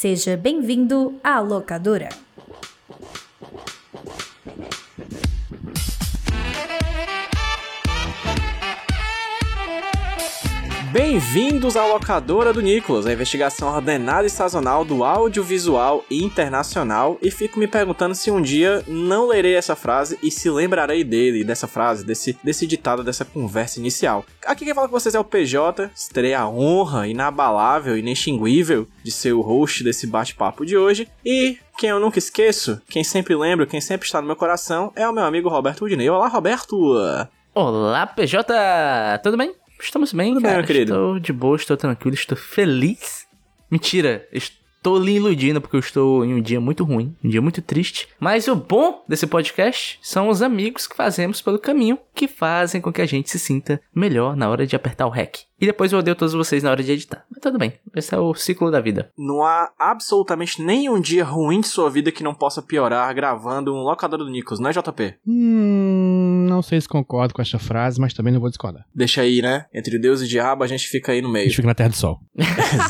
Seja bem-vindo à locadora. Bem-vindos à locadora do Nicolas, a investigação ordenada e sazonal do audiovisual internacional. E fico me perguntando se um dia não lerei essa frase e se lembrarei dele, dessa frase, desse, desse ditado, dessa conversa inicial. Aqui quem fala com vocês é o PJ, terei a honra inabalável inextinguível de ser o host desse bate-papo de hoje. E quem eu nunca esqueço, quem sempre lembro, quem sempre está no meu coração é o meu amigo Roberto Udinei. Olá, Roberto! Olá, PJ! Tudo bem? Estamos bem, Tudo bem, cara. meu querido? Estou de boa, estou tranquilo, estou feliz. Mentira, estou lhe iludindo porque eu estou em um dia muito ruim, um dia muito triste. Mas o bom desse podcast são os amigos que fazemos pelo caminho que fazem com que a gente se sinta melhor na hora de apertar o REC. E depois eu odeio todos vocês na hora de editar. Mas tudo bem, esse é o ciclo da vida. Não há absolutamente nenhum dia ruim de sua vida que não possa piorar gravando um locador do Nicolas, não é, JP? Hum, não sei se concordo com essa frase, mas também não vou discordar. Deixa aí, né? Entre Deus e diabo a gente fica aí no A meio. gente fica na Terra do Sol.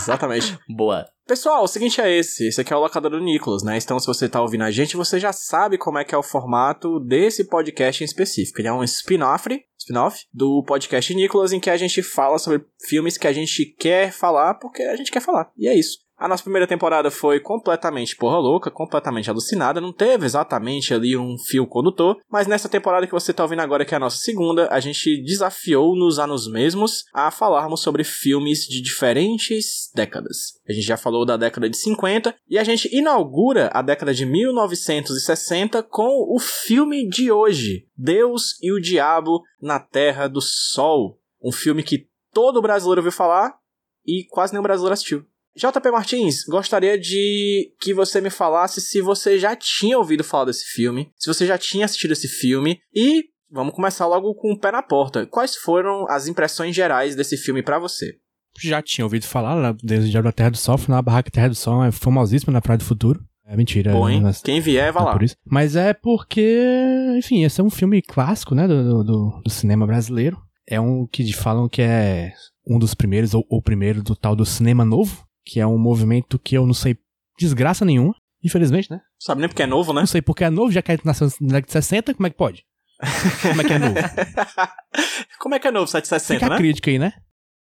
Exatamente. Boa. Pessoal, o seguinte é esse. Esse aqui é o locador do Nicolas, né? Então, se você tá ouvindo a gente, você já sabe como é que é o formato desse podcast em específico. Ele é um spin-off, spin-off do podcast Nicolas, em que a gente fala sobre filmes que a gente quer falar porque a gente quer falar. E é isso. A nossa primeira temporada foi completamente porra louca, completamente alucinada, não teve exatamente ali um fio condutor, mas nessa temporada que você tá ouvindo agora, que é a nossa segunda, a gente desafiou-nos a nos mesmos a falarmos sobre filmes de diferentes décadas. A gente já falou da década de 50 e a gente inaugura a década de 1960 com o filme de hoje, Deus e o Diabo na Terra do Sol. Um filme que todo brasileiro ouviu falar e quase nenhum brasileiro assistiu. JP Martins, gostaria de que você me falasse se você já tinha ouvido falar desse filme, se você já tinha assistido esse filme e vamos começar logo com o pé na porta. Quais foram as impressões gerais desse filme pra você? Já tinha ouvido falar lá, Deus e Diabo da Terra do Sol, na barraca Terra do Sol, é famosíssima na Praia do Futuro. É mentira. Bom, hein? mas- Quem vier, vai não lá. Mas é porque, enfim, esse é um filme clássico, né, do, do, do cinema brasileiro. É um que falam que é um dos primeiros, ou o primeiro do tal do cinema novo, que é um movimento que eu não sei desgraça nenhuma, infelizmente, né? Sabe nem porque é novo, né? Não sei porque é novo, já que nasceu na década de 60, como é que pode? Como é que é novo? Como é que é novo Fica 760, a né? crítica aí, né?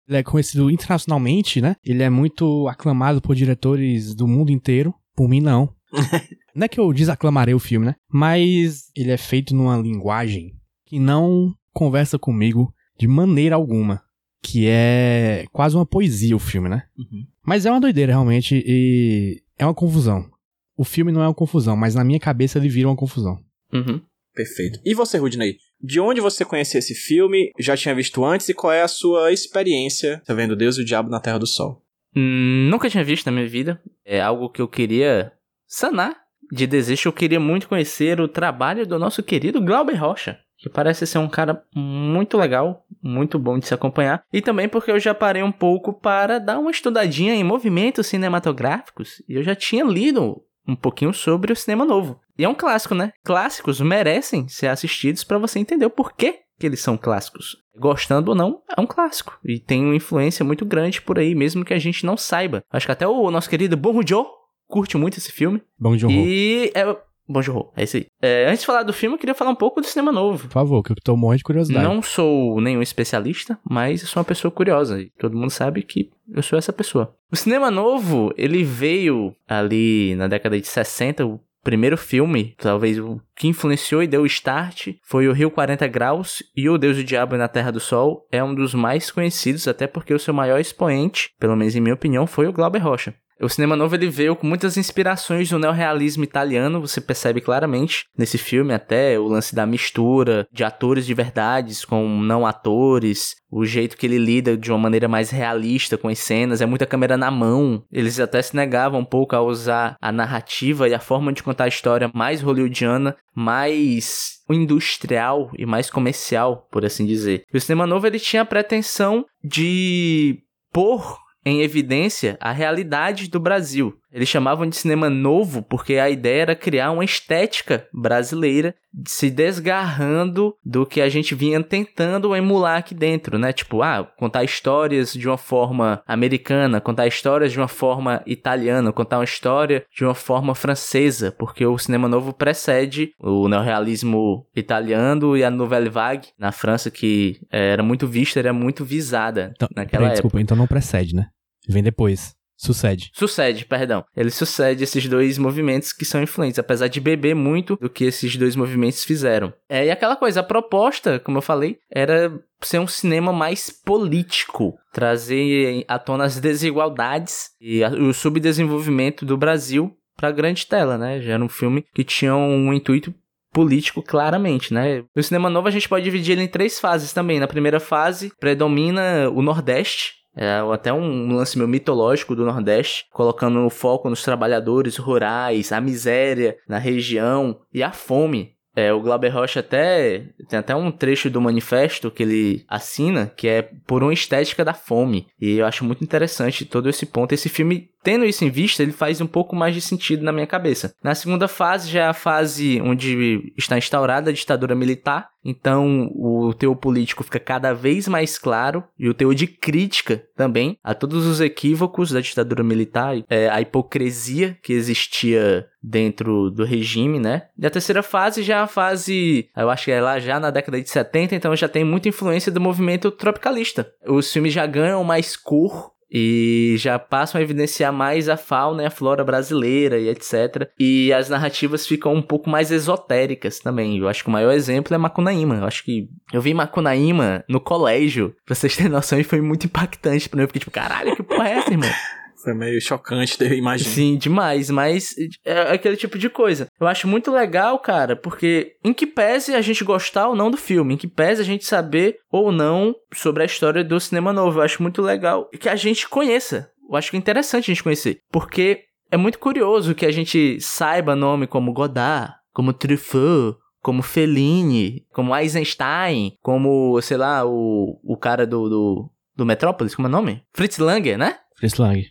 Ele é conhecido internacionalmente, né? Ele é muito aclamado por diretores do mundo inteiro. Por mim, não. não é que eu desaclamarei o filme, né? Mas ele é feito numa linguagem que não conversa comigo de maneira alguma. Que é quase uma poesia o filme, né? Uhum. Mas é uma doideira, realmente, e é uma confusão. O filme não é uma confusão, mas na minha cabeça ele vira uma confusão. Uhum. Perfeito. E você, Rudney? De onde você conhecia esse filme? Já tinha visto antes? E qual é a sua experiência Tá vendo Deus e o Diabo na Terra do Sol? Hum, nunca tinha visto na minha vida. É algo que eu queria sanar de desejo. Eu queria muito conhecer o trabalho do nosso querido Glauber Rocha, que parece ser um cara muito legal, muito bom de se acompanhar. E também porque eu já parei um pouco para dar uma estudadinha em movimentos cinematográficos e eu já tinha lido um pouquinho sobre o cinema novo. E é um clássico, né? Clássicos merecem ser assistidos para você entender o porquê que eles são clássicos. Gostando ou não, é um clássico. E tem uma influência muito grande por aí, mesmo que a gente não saiba. Acho que até o nosso querido Bom Joe curte muito esse filme. Bom horror. E é. Bom Joe, é isso aí. É, antes de falar do filme, eu queria falar um pouco do cinema novo. Por favor, que eu tô morrendo de curiosidade. Não sou nenhum especialista, mas eu sou uma pessoa curiosa. E todo mundo sabe que eu sou essa pessoa. O cinema novo, ele veio ali na década de 60. O primeiro filme, talvez o que influenciou e deu o start, foi o Rio 40 Graus e O Deus e o Diabo na Terra do Sol. É um dos mais conhecidos, até porque o seu maior expoente, pelo menos em minha opinião, foi o Glauber Rocha. O cinema novo ele veio com muitas inspirações do neorrealismo italiano, você percebe claramente nesse filme até o lance da mistura de atores de verdades com não atores, o jeito que ele lida de uma maneira mais realista com as cenas, é muita câmera na mão. Eles até se negavam um pouco a usar a narrativa e a forma de contar a história mais hollywoodiana, mais industrial e mais comercial, por assim dizer. E o cinema novo ele tinha a pretensão de pôr em evidência a realidade do Brasil. Eles chamavam de cinema novo porque a ideia era criar uma estética brasileira se desgarrando do que a gente vinha tentando emular aqui dentro, né? Tipo, ah, contar histórias de uma forma americana, contar histórias de uma forma italiana, contar uma história de uma forma francesa, porque o cinema novo precede o neorrealismo italiano e a Nouvelle Vague na França, que era muito vista, era muito visada Então, naquela peraí, época. desculpa, então não precede, né? Vem depois. Sucede. Sucede, perdão. Ele sucede esses dois movimentos que são influentes, apesar de beber muito do que esses dois movimentos fizeram. É, e aquela coisa, a proposta, como eu falei, era ser um cinema mais político, trazer à tona as desigualdades e o subdesenvolvimento do Brasil para a grande tela, né? Já era um filme que tinha um intuito político claramente, né? O cinema novo a gente pode dividir ele em três fases também. Na primeira fase predomina o Nordeste, é até um lance meio mitológico do Nordeste, colocando foco nos trabalhadores rurais, a miséria na região e a fome. É, o Glauber Rocha até tem até um trecho do manifesto que ele assina que é por uma estética da fome. E eu acho muito interessante todo esse ponto. Esse filme, tendo isso em vista, ele faz um pouco mais de sentido na minha cabeça. Na segunda fase já é a fase onde está instaurada a ditadura militar. Então o teor político fica cada vez mais claro e o teor de crítica também a todos os equívocos da ditadura militar, é, a hipocrisia que existia dentro do regime, né? E a terceira fase já é a fase, eu acho que é lá já na década de 70, então já tem muita influência do movimento tropicalista. Os filmes já ganham mais cor e já passam a evidenciar mais a fauna e a flora brasileira e etc. E as narrativas ficam um pouco mais esotéricas também. Eu acho que o maior exemplo é Macunaíma. Eu acho que eu vi Macunaíma no colégio, pra vocês terem noção, e foi muito impactante pra mim. Eu fiquei tipo, caralho, que porra é essa, irmão? Foi meio chocante, eu imagino. Sim, demais, mas é aquele tipo de coisa. Eu acho muito legal, cara, porque em que pese a gente gostar ou não do filme, em que pese a gente saber ou não sobre a história do cinema novo, eu acho muito legal que a gente conheça. Eu acho que é interessante a gente conhecer, porque é muito curioso que a gente saiba nome como Godard, como Truffaut, como Fellini, como Eisenstein, como, sei lá, o, o cara do, do, do Metrópolis, como é o nome? Fritz Langer, né?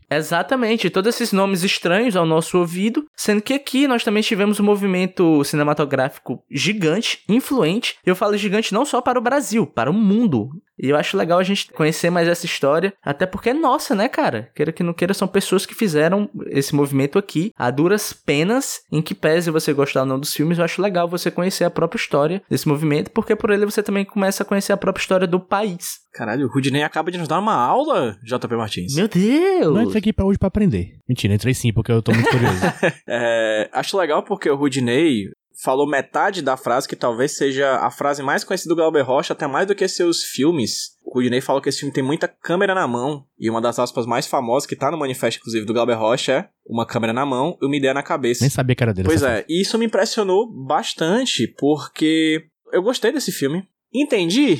Exatamente, todos esses nomes estranhos ao nosso ouvido, sendo que aqui nós também tivemos um movimento cinematográfico gigante, influente. Eu falo gigante não só para o Brasil, para o mundo. E eu acho legal a gente conhecer mais essa história, até porque é nossa, né, cara? Queira que não queira, são pessoas que fizeram esse movimento aqui a duras penas, em que pese você gostar ou não dos filmes, eu acho legal você conhecer a própria história desse movimento, porque por ele você também começa a conhecer a própria história do país. Caralho, o Rudney acaba de nos dar uma aula, JP Martins. Meu Deus! Não entrei aqui pra hoje pra aprender. Mentira, entrei sim, porque eu tô muito curioso. É, acho legal porque o Rudney falou metade da frase que talvez seja a frase mais conhecida do Glauber Rocha, até mais do que seus filmes. O Rudney falou que esse filme tem muita câmera na mão, e uma das aspas mais famosas que tá no manifesto, inclusive, do Glauber Rocha é uma câmera na mão e uma ideia na cabeça. Nem sabia que era dele. Pois é, e isso me impressionou bastante, porque eu gostei desse filme. Entendi?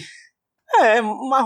É,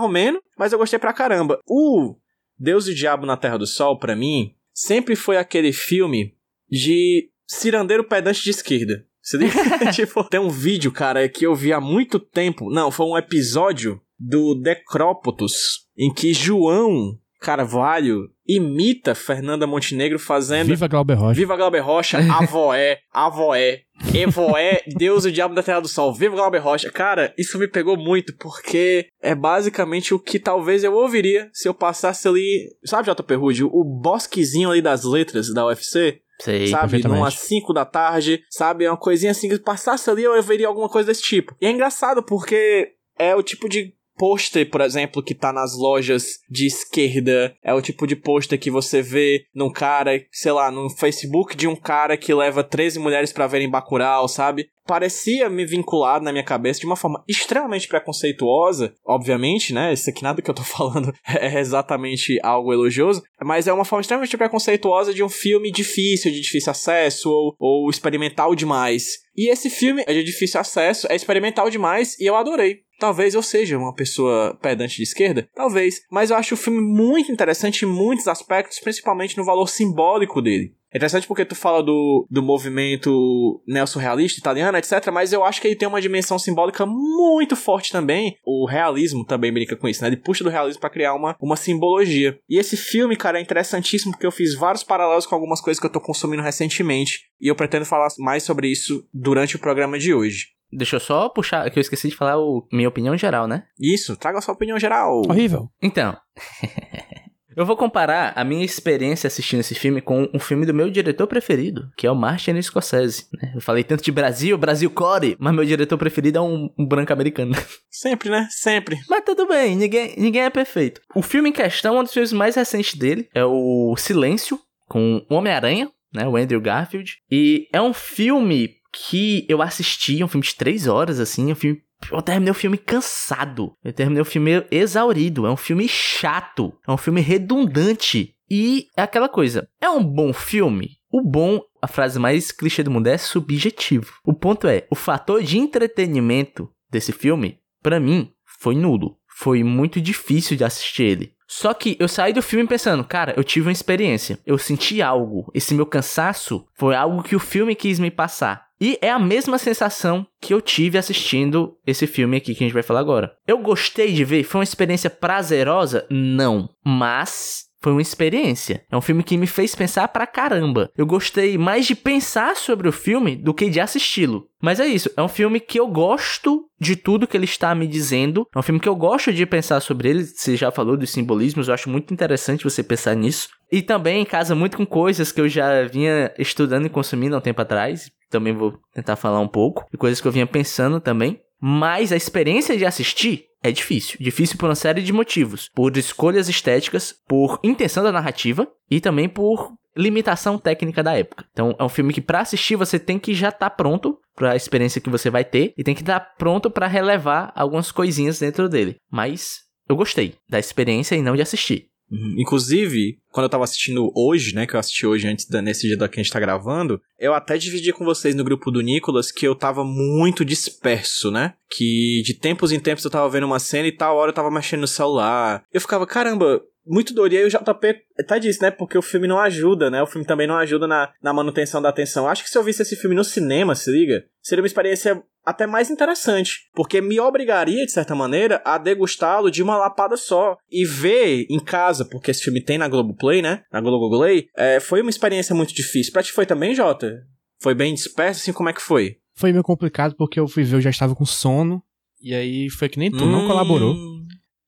menos, mas eu gostei pra caramba. O Deus e o Diabo na Terra do Sol, pra mim, sempre foi aquele filme de cirandeiro pedante de esquerda. Você liga? tipo, tem um vídeo, cara, que eu vi há muito tempo. Não, foi um episódio do Decrópotos, em que João Carvalho imita Fernanda Montenegro fazendo Viva Glauber Rocha. Viva Glauber Rocha, Avoé, Avoé, Evoé, Deus e o Diabo da Terra do Sol, Viva Glauber Rocha. Cara, isso me pegou muito, porque é basicamente o que talvez eu ouviria se eu passasse ali, sabe, JP Rude, o bosquezinho ali das letras da UFC, Sei. sabe, numas 5 da tarde, sabe, uma coisinha assim, que passasse ali eu veria alguma coisa desse tipo. E é engraçado porque é o tipo de pôster, por exemplo, que tá nas lojas de esquerda, é o tipo de pôster que você vê num cara, sei lá, no Facebook de um cara que leva 13 mulheres pra verem Bacurau, sabe? Parecia me vinculado na minha cabeça de uma forma extremamente preconceituosa, obviamente, né? Isso aqui nada que eu tô falando é exatamente algo elogioso, mas é uma forma extremamente preconceituosa de um filme difícil, de difícil acesso ou, ou experimental demais. E esse filme é de difícil acesso, é experimental demais e eu adorei. Talvez eu seja uma pessoa pedante de esquerda, talvez, mas eu acho o filme muito interessante em muitos aspectos, principalmente no valor simbólico dele. É interessante porque tu fala do, do movimento neo-surrealista italiano, etc, mas eu acho que ele tem uma dimensão simbólica muito forte também. O realismo também brinca com isso, né? Ele puxa do realismo para criar uma, uma simbologia. E esse filme, cara, é interessantíssimo porque eu fiz vários paralelos com algumas coisas que eu tô consumindo recentemente. E eu pretendo falar mais sobre isso durante o programa de hoje. Deixa eu só puxar, que eu esqueci de falar o, minha opinião geral, né? Isso, traga a sua opinião geral. Horrível. Então. Eu vou comparar a minha experiência assistindo esse filme com um filme do meu diretor preferido, que é o Martin Scorsese. Né? Eu falei tanto de Brasil, Brasil Core, mas meu diretor preferido é um, um branco americano. Sempre, né? Sempre. Mas tudo bem, ninguém, ninguém é perfeito. O filme em questão, um dos filmes mais recentes dele, é o Silêncio, com o Homem-Aranha, né? O Andrew Garfield. E é um filme que eu assisti, um filme de três horas, assim, um filme eu terminei o filme cansado. Eu terminei o filme exaurido. É um filme chato. É um filme redundante. E é aquela coisa. É um bom filme? O bom, a frase mais clichê do mundo, é subjetivo. O ponto é, o fator de entretenimento desse filme, para mim, foi nulo. Foi muito difícil de assistir ele. Só que eu saí do filme pensando, cara, eu tive uma experiência. Eu senti algo. Esse meu cansaço foi algo que o filme quis me passar. E é a mesma sensação que eu tive assistindo esse filme aqui que a gente vai falar agora. Eu gostei de ver, foi uma experiência prazerosa? Não. Mas foi uma experiência. É um filme que me fez pensar pra caramba. Eu gostei mais de pensar sobre o filme do que de assisti-lo. Mas é isso, é um filme que eu gosto de tudo que ele está me dizendo. É um filme que eu gosto de pensar sobre ele. Você já falou dos simbolismos, eu acho muito interessante você pensar nisso. E também casa muito com coisas que eu já vinha estudando e consumindo há um tempo atrás também vou tentar falar um pouco, e coisas que eu vinha pensando também. Mas a experiência de assistir é difícil. Difícil por uma série de motivos. Por escolhas estéticas, por intenção da narrativa e também por limitação técnica da época. Então é um filme que para assistir você tem que já estar tá pronto para a experiência que você vai ter e tem que estar tá pronto para relevar algumas coisinhas dentro dele. Mas eu gostei da experiência e não de assistir. Uhum. Inclusive, quando eu tava assistindo hoje, né, que eu assisti hoje antes da, nesse dia da que a gente tá gravando, eu até dividi com vocês no grupo do Nicolas que eu tava muito disperso, né? Que de tempos em tempos eu tava vendo uma cena e tal hora eu tava mexendo no celular. Eu ficava, caramba, muito dor. E aí o JP tá disso, né? Porque o filme não ajuda, né? O filme também não ajuda na, na manutenção da atenção. Acho que se eu visse esse filme no cinema, se liga, seria uma experiência até mais interessante. Porque me obrigaria, de certa maneira, a degustá-lo de uma lapada só. E ver em casa, porque esse filme tem na Globoplay, né? Na Globoplay, é, foi uma experiência muito difícil. Pra ti foi também, Jota? Foi bem disperso, assim, como é que foi? Foi meio complicado porque eu fui ver, eu já estava com sono. E aí foi que nem tu, hum... não colaborou.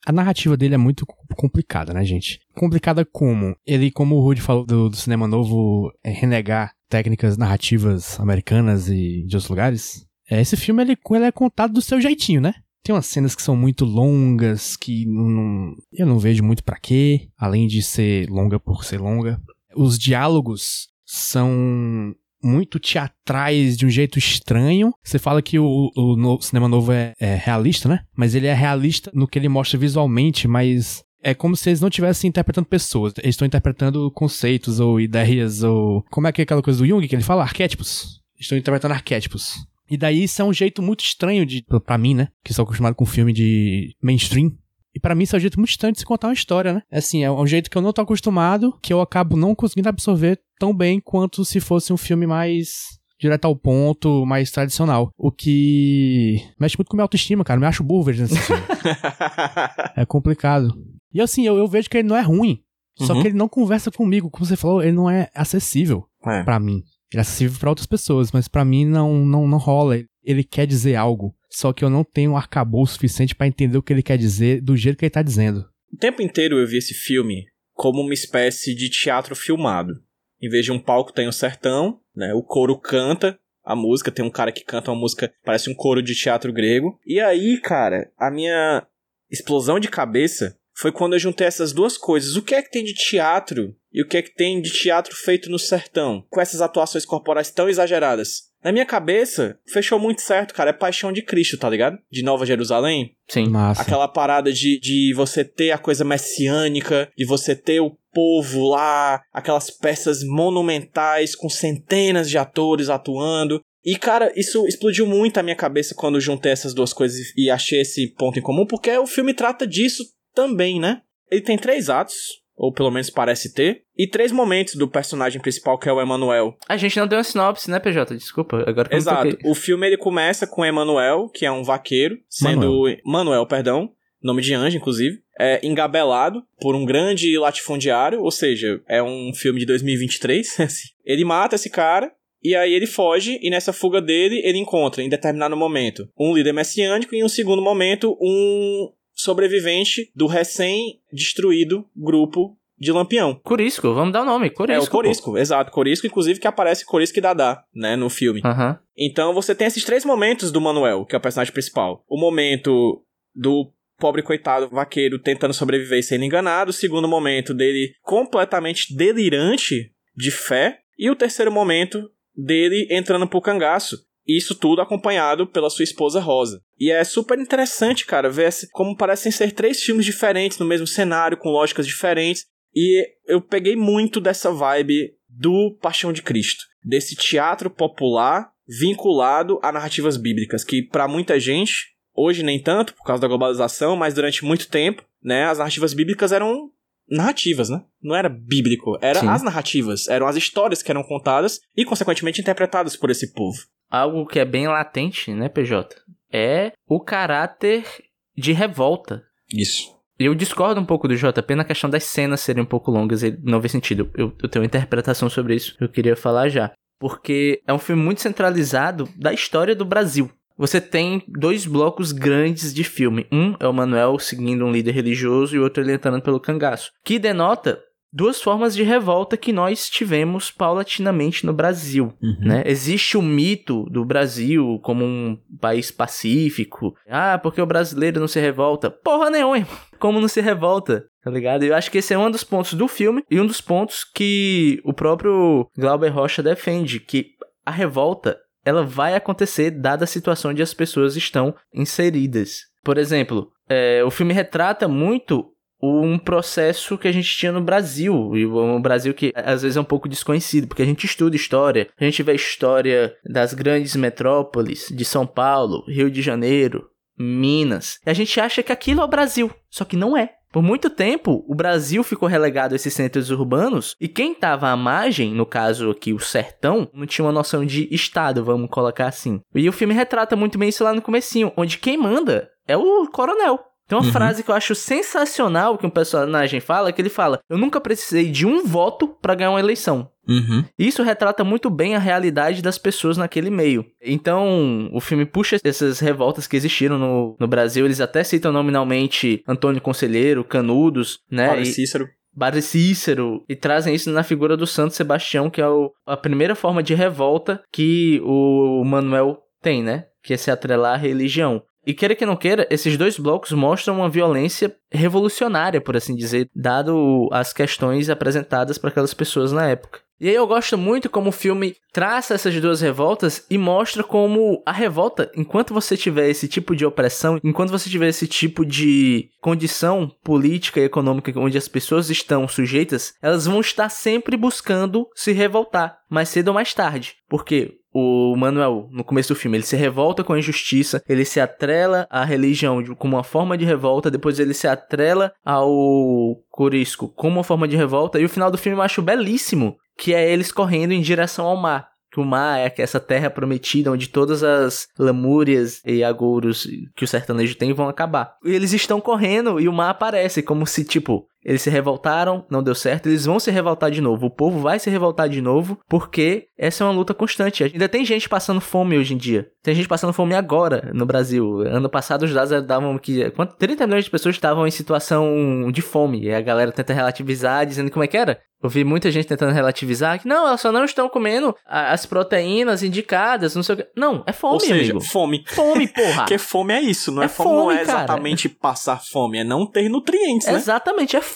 A narrativa dele é muito complicada, né, gente? Complicada como? Ele, como o Rudy falou do, do cinema novo, é renegar técnicas narrativas americanas e de outros lugares. É, esse filme ele, ele é contado do seu jeitinho, né? Tem umas cenas que são muito longas, que não, eu não vejo muito para quê, além de ser longa por ser longa. Os diálogos são muito teatrais de um jeito estranho. Você fala que o, o no, cinema novo é, é, realista, né? Mas ele é realista no que ele mostra visualmente, mas é como se eles não estivessem interpretando pessoas. Eles estão interpretando conceitos ou ideias ou. Como é que é aquela coisa do Jung que ele fala? Arquétipos. Estão interpretando arquétipos. E daí isso é um jeito muito estranho de. para mim, né? Que sou acostumado com filme de mainstream. E para mim isso é um jeito muito estranho de se contar uma história, né? É assim, é um jeito que eu não tô acostumado, que eu acabo não conseguindo absorver tão bem quanto se fosse um filme mais direto ao ponto, mais tradicional. O que mexe muito com minha autoestima, cara. Eu me acho burro filme. é complicado. E assim, eu, eu, vejo que ele não é ruim. Só uhum. que ele não conversa comigo. Como você falou, ele não é acessível é. para mim. Ele é acessível para outras pessoas, mas para mim não, não, não rola. Ele quer dizer algo. Só que eu não tenho um arcabouço suficiente para entender o que ele quer dizer do jeito que ele tá dizendo. O tempo inteiro eu vi esse filme como uma espécie de teatro filmado. Em vez de um palco tem um sertão, né? O coro canta a música, tem um cara que canta uma música, parece um coro de teatro grego. E aí, cara, a minha explosão de cabeça foi quando eu juntei essas duas coisas. O que é que tem de teatro e o que é que tem de teatro feito no sertão? Com essas atuações corporais tão exageradas. Na minha cabeça, fechou muito certo, cara. É Paixão de Cristo, tá ligado? De Nova Jerusalém. Sim. Massa. Aquela parada de, de você ter a coisa messiânica, de você ter o povo lá, aquelas peças monumentais com centenas de atores atuando. E, cara, isso explodiu muito a minha cabeça quando juntei essas duas coisas e achei esse ponto em comum, porque o filme trata disso também, né? Ele tem três atos, ou pelo menos parece ter, e três momentos do personagem principal, que é o Emanuel. A gente não deu uma sinopse, né, PJ? Desculpa, agora que Exato. toquei. O filme ele começa com o Emanuel, que é um vaqueiro, sendo Manuel, perdão, nome de anjo inclusive, é engabelado por um grande latifundiário, ou seja, é um filme de 2023. assim. ele mata esse cara e aí ele foge, e nessa fuga dele, ele encontra, em determinado momento, um líder messiânico e em um segundo momento, um sobrevivente do recém-destruído grupo de Lampião. Corisco, vamos dar o nome, Corisco. é o Corisco, exato. Corisco, inclusive, que aparece Corisco e Dadá, né, no filme. pô. Então você tem esses três momentos do Manuel, que é o personagem principal. O momento do pobre coitado vaqueiro tentando sobreviver e sendo enganado. O segundo momento dele completamente delirante de fé. E o terceiro momento dele entrando pro cangaço. Isso tudo acompanhado pela sua esposa Rosa. E é super interessante, cara, ver como parecem ser três filmes diferentes no mesmo cenário, com lógicas diferentes. E eu peguei muito dessa vibe do Paixão de Cristo. Desse teatro popular vinculado a narrativas bíblicas, que pra muita gente, hoje nem tanto, por causa da globalização, mas durante muito tempo, né, as narrativas bíblicas eram narrativas, né? Não era bíblico, era Sim. as narrativas, eram as histórias que eram contadas e consequentemente interpretadas por esse povo. Algo que é bem latente, né, PJ? É o caráter de revolta. Isso. Eu discordo um pouco do JP na questão das cenas serem um pouco longas, não vê sentido. Eu, eu tenho uma interpretação sobre isso que eu queria falar já. Porque é um filme muito centralizado da história do Brasil. Você tem dois blocos grandes de filme. Um é o Manuel seguindo um líder religioso e o outro ele entrando pelo cangaço. Que denota duas formas de revolta que nós tivemos paulatinamente no Brasil. Né? Existe o mito do Brasil como um país pacífico. Ah, porque o brasileiro não se revolta? Porra nenhuma, irmão. Como não se revolta? Tá ligado? Eu acho que esse é um dos pontos do filme e um dos pontos que o próprio Glauber Rocha defende, que a revolta ela vai acontecer dada a situação onde as pessoas estão inseridas. Por exemplo, é, o filme retrata muito um processo que a gente tinha no Brasil, e um Brasil que às vezes é um pouco desconhecido, porque a gente estuda história, a gente vê a história das grandes metrópoles de São Paulo, Rio de Janeiro, Minas, e a gente acha que aquilo é o Brasil, só que não é. Por muito tempo, o Brasil ficou relegado a esses centros urbanos e quem estava à margem, no caso aqui o sertão, não tinha uma noção de estado, vamos colocar assim. E o filme retrata muito bem isso lá no comecinho, onde quem manda é o coronel. Tem uma Uhum. frase que eu acho sensacional que um personagem fala, que ele fala: "Eu nunca precisei de um voto para ganhar uma eleição". Uhum. Isso retrata muito bem a realidade das pessoas naquele meio. Então, o filme puxa essas revoltas que existiram no, no Brasil. Eles até citam nominalmente Antônio Conselheiro, Canudos, né? Padre E- Cícero. Padre Cícero, e trazem isso na figura do Santo Sebastião, que é o- a primeira forma de revolta que o Manuel tem, né? Que é se atrelar à religião. E queira que não queira, esses dois blocos mostram uma violência revolucionária, por assim dizer, dado as questões apresentadas para aquelas pessoas na época. E aí eu gosto muito como o filme traça essas duas revoltas e mostra como a revolta, enquanto você tiver esse tipo de opressão, enquanto você tiver esse tipo de condição política e econômica onde as pessoas estão sujeitas, elas vão estar sempre buscando se revoltar, mais cedo ou mais tarde. Porque o Manuel, no começo do filme, ele se revolta com a injustiça, ele se atrela à religião como uma forma de revolta, depois ele se atrela ao Corisco como uma forma de revolta, e o final do filme eu acho belíssimo, que é eles correndo em direção ao mar. Que o mar é essa terra prometida onde todas as lamúrias e agouros que o sertanejo tem vão acabar. E eles estão correndo e o mar aparece, como se, tipo, eles se revoltaram, não deu certo, eles vão se revoltar de novo. O povo vai se revoltar de novo, porque essa é uma luta constante. Ainda tem gente passando fome hoje em dia. Tem gente passando fome agora no Brasil. Ano passado os dados davam que quanto 30 milhões de pessoas estavam em situação de fome. E a galera tenta relativizar, dizendo como é que era. Eu vi muita gente tentando relativizar que não, elas só não estão comendo as proteínas indicadas, não sei o que. Não, é fome, Ou seja, amigo. fome. Fome, porra. Porque fome é isso, não é, É fome, não fome, é cara. exatamente passar fome, é não ter nutrientes, né? Exatamente, é fome.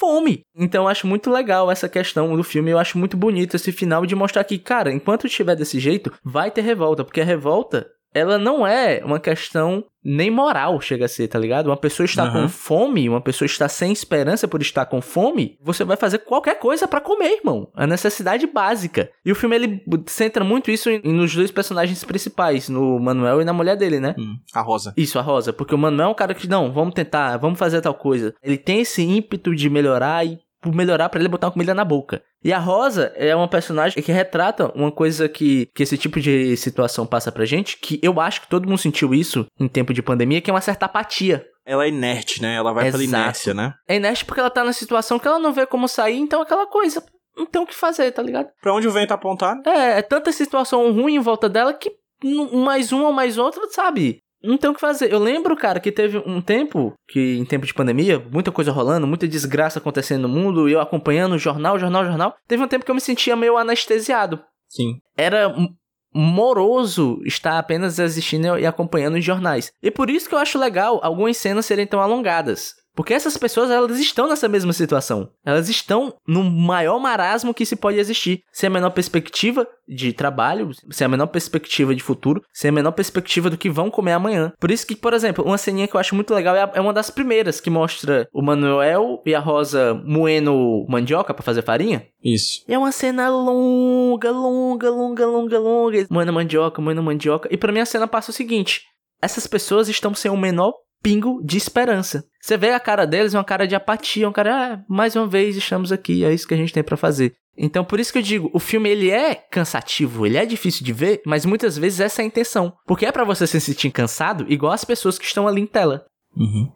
Então eu acho muito legal essa questão do filme. Eu acho muito bonito esse final de mostrar que, cara, enquanto estiver desse jeito, vai ter revolta. Porque a revolta, ela não é uma questão nem moral, chega a ser, tá ligado? Uma pessoa está Aham. com fome, uma pessoa está sem esperança por estar com fome, você vai fazer qualquer coisa pra comer, irmão. A necessidade básica. E o filme, ele centra muito isso nos dois personagens principais, no Manuel e na mulher dele, né? Hum, a Rosa. Isso, a Rosa. Porque o Manuel é um cara que, não, vamos tentar, vamos fazer tal coisa. Ele tem esse ímpeto de melhorar e melhorar para ele botar uma comida na boca. E a Rosa é uma personagem que retrata uma coisa que, que esse tipo de situação passa pra gente, que eu acho que todo mundo sentiu isso em tempo de pandemia, que é uma certa apatia. Ela é inerte, né? Ela vai Exato. pela inércia, né? É inerte porque ela tá na situação que ela não vê como sair, então aquela coisa, não tem o que fazer, tá ligado? Pra onde o vento apontar? É, é tanta situação ruim em volta dela que mais uma ou mais outra, sabe? Não tem o que fazer. Eu lembro, cara, que teve um tempo, que em tempo de pandemia, muita coisa rolando, muita desgraça acontecendo no mundo, e eu acompanhando jornal, jornal, jornal. Teve um tempo que eu me sentia meio anestesiado. Sim. Era moroso estar apenas assistindo e acompanhando os jornais. E por isso que eu acho legal algumas cenas serem tão alongadas. Porque essas pessoas, elas estão nessa mesma situação. Elas estão no maior marasmo que se pode existir. Sem a menor perspectiva de trabalho, sem a menor perspectiva de futuro, sem a menor perspectiva do que vão comer amanhã. Por isso que, por exemplo, uma ceninha que eu acho muito legal é, a, é uma das primeiras que mostra o Manuel e a Rosa moendo mandioca para fazer farinha. Isso. E é uma cena longa, longa, longa, longa, longa. Moendo mandioca, moendo mandioca. E pra mim a cena passa o seguinte: essas pessoas estão sem o menor pingo de esperança. Você vê a cara deles, é uma cara de apatia, um cara, ah, mais uma vez estamos aqui, é isso que a gente tem para fazer. Então, por isso que eu digo, o filme ele é cansativo, ele é difícil de ver, mas muitas vezes essa é a intenção. Porque é para você se sentir cansado, igual as pessoas que estão ali em tela. Uhum.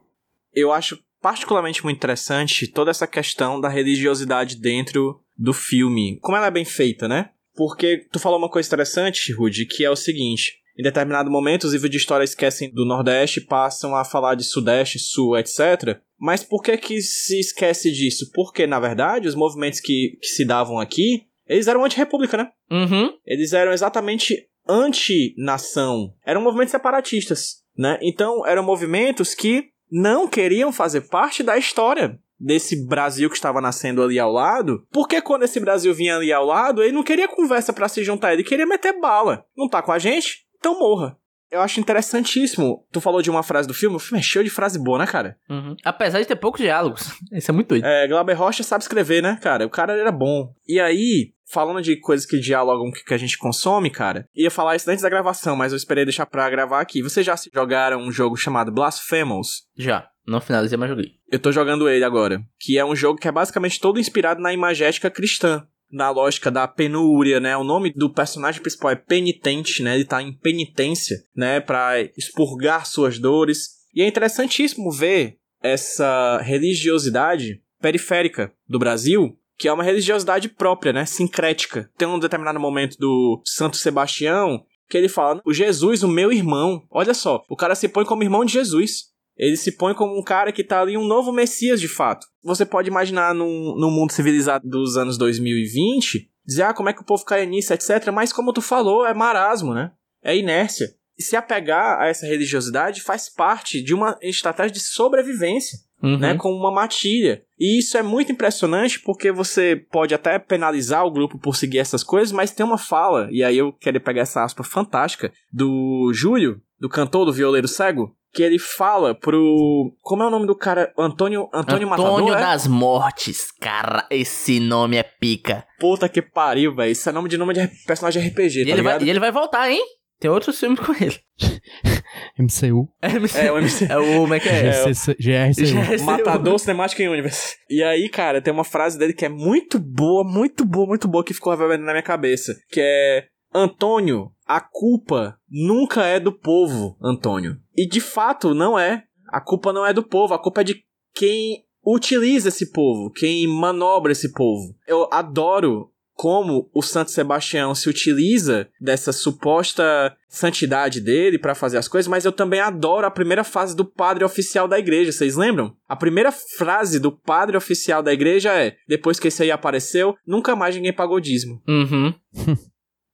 Eu acho particularmente muito interessante toda essa questão da religiosidade dentro do filme. Como ela é bem feita, né? Porque tu falou uma coisa interessante, Rudy, que é o seguinte: em determinado momento, os livros de história esquecem do Nordeste, passam a falar de Sudeste, Sul, etc. Mas por que que se esquece disso? Porque, na verdade, os movimentos que, que se davam aqui, eles eram anti-república, né? Uhum. Eles eram exatamente anti-nação. Eram movimentos separatistas, né? Então, eram movimentos que não queriam fazer parte da história desse Brasil que estava nascendo ali ao lado, porque quando esse Brasil vinha ali ao lado, ele não queria conversa para se juntar, ele queria meter bala. Não tá com a gente? Então morra. Eu acho interessantíssimo. Tu falou de uma frase do filme, o filme é cheio de frase boa, né, cara? Uhum. Apesar de ter poucos diálogos. Isso é muito doido. É, Glauber Rocha sabe escrever, né, cara? O cara era bom. E aí, falando de coisas que dialogam que a gente consome, cara, ia falar isso antes da gravação, mas eu esperei deixar pra gravar aqui. Vocês já jogaram um jogo chamado Blasphemous? Já. Não finalizei, mas joguei. Eu tô jogando ele agora. Que é um jogo que é basicamente todo inspirado na imagética cristã na lógica da penúria, né? O nome do personagem principal é penitente, né? Ele tá em penitência, né? Para expurgar suas dores. E é interessantíssimo ver essa religiosidade periférica do Brasil, que é uma religiosidade própria, né? Sincrética. Tem um determinado momento do Santo Sebastião que ele fala: "O Jesus, o meu irmão". Olha só, o cara se põe como irmão de Jesus. Ele se põe como um cara que tá ali um novo Messias de fato. Você pode imaginar num, num mundo civilizado dos anos 2020, dizer, ah, como é que o povo cai nisso, etc. Mas como tu falou, é marasmo, né? É inércia. E se apegar a essa religiosidade faz parte de uma estratégia de sobrevivência. Uhum. Né, com uma matilha. E isso é muito impressionante porque você pode até penalizar o grupo por seguir essas coisas, mas tem uma fala, e aí eu quero pegar essa aspa fantástica, do Júlio, do cantor do violeiro cego, que ele fala pro. Como é o nome do cara? Antônio. Antônio, Antônio Matador, é? das Mortes. Cara, esse nome é pica. Puta que pariu, velho. Isso é nome de nome de personagem de RPG, e tá ele ligado? Vai, e ele vai voltar, hein? Tem outro filme com ele. MCU. É, É, o MC. é o. Como é que é? GCC GRCU. Matador Cinematic Universe. E aí, cara, tem uma frase dele que é muito boa, muito boa, muito boa, que ficou reverberando na minha cabeça. Que é. Antônio, a culpa nunca é do povo, Antônio. E de fato não é. A culpa não é do povo, a culpa é de quem utiliza esse povo, quem manobra esse povo. Eu adoro como o Santo Sebastião se utiliza dessa suposta santidade dele para fazer as coisas, mas eu também adoro a primeira fase do padre oficial da igreja, vocês lembram? A primeira frase do padre oficial da igreja é: depois que esse aí apareceu, nunca mais ninguém pagou dízimo. Uhum.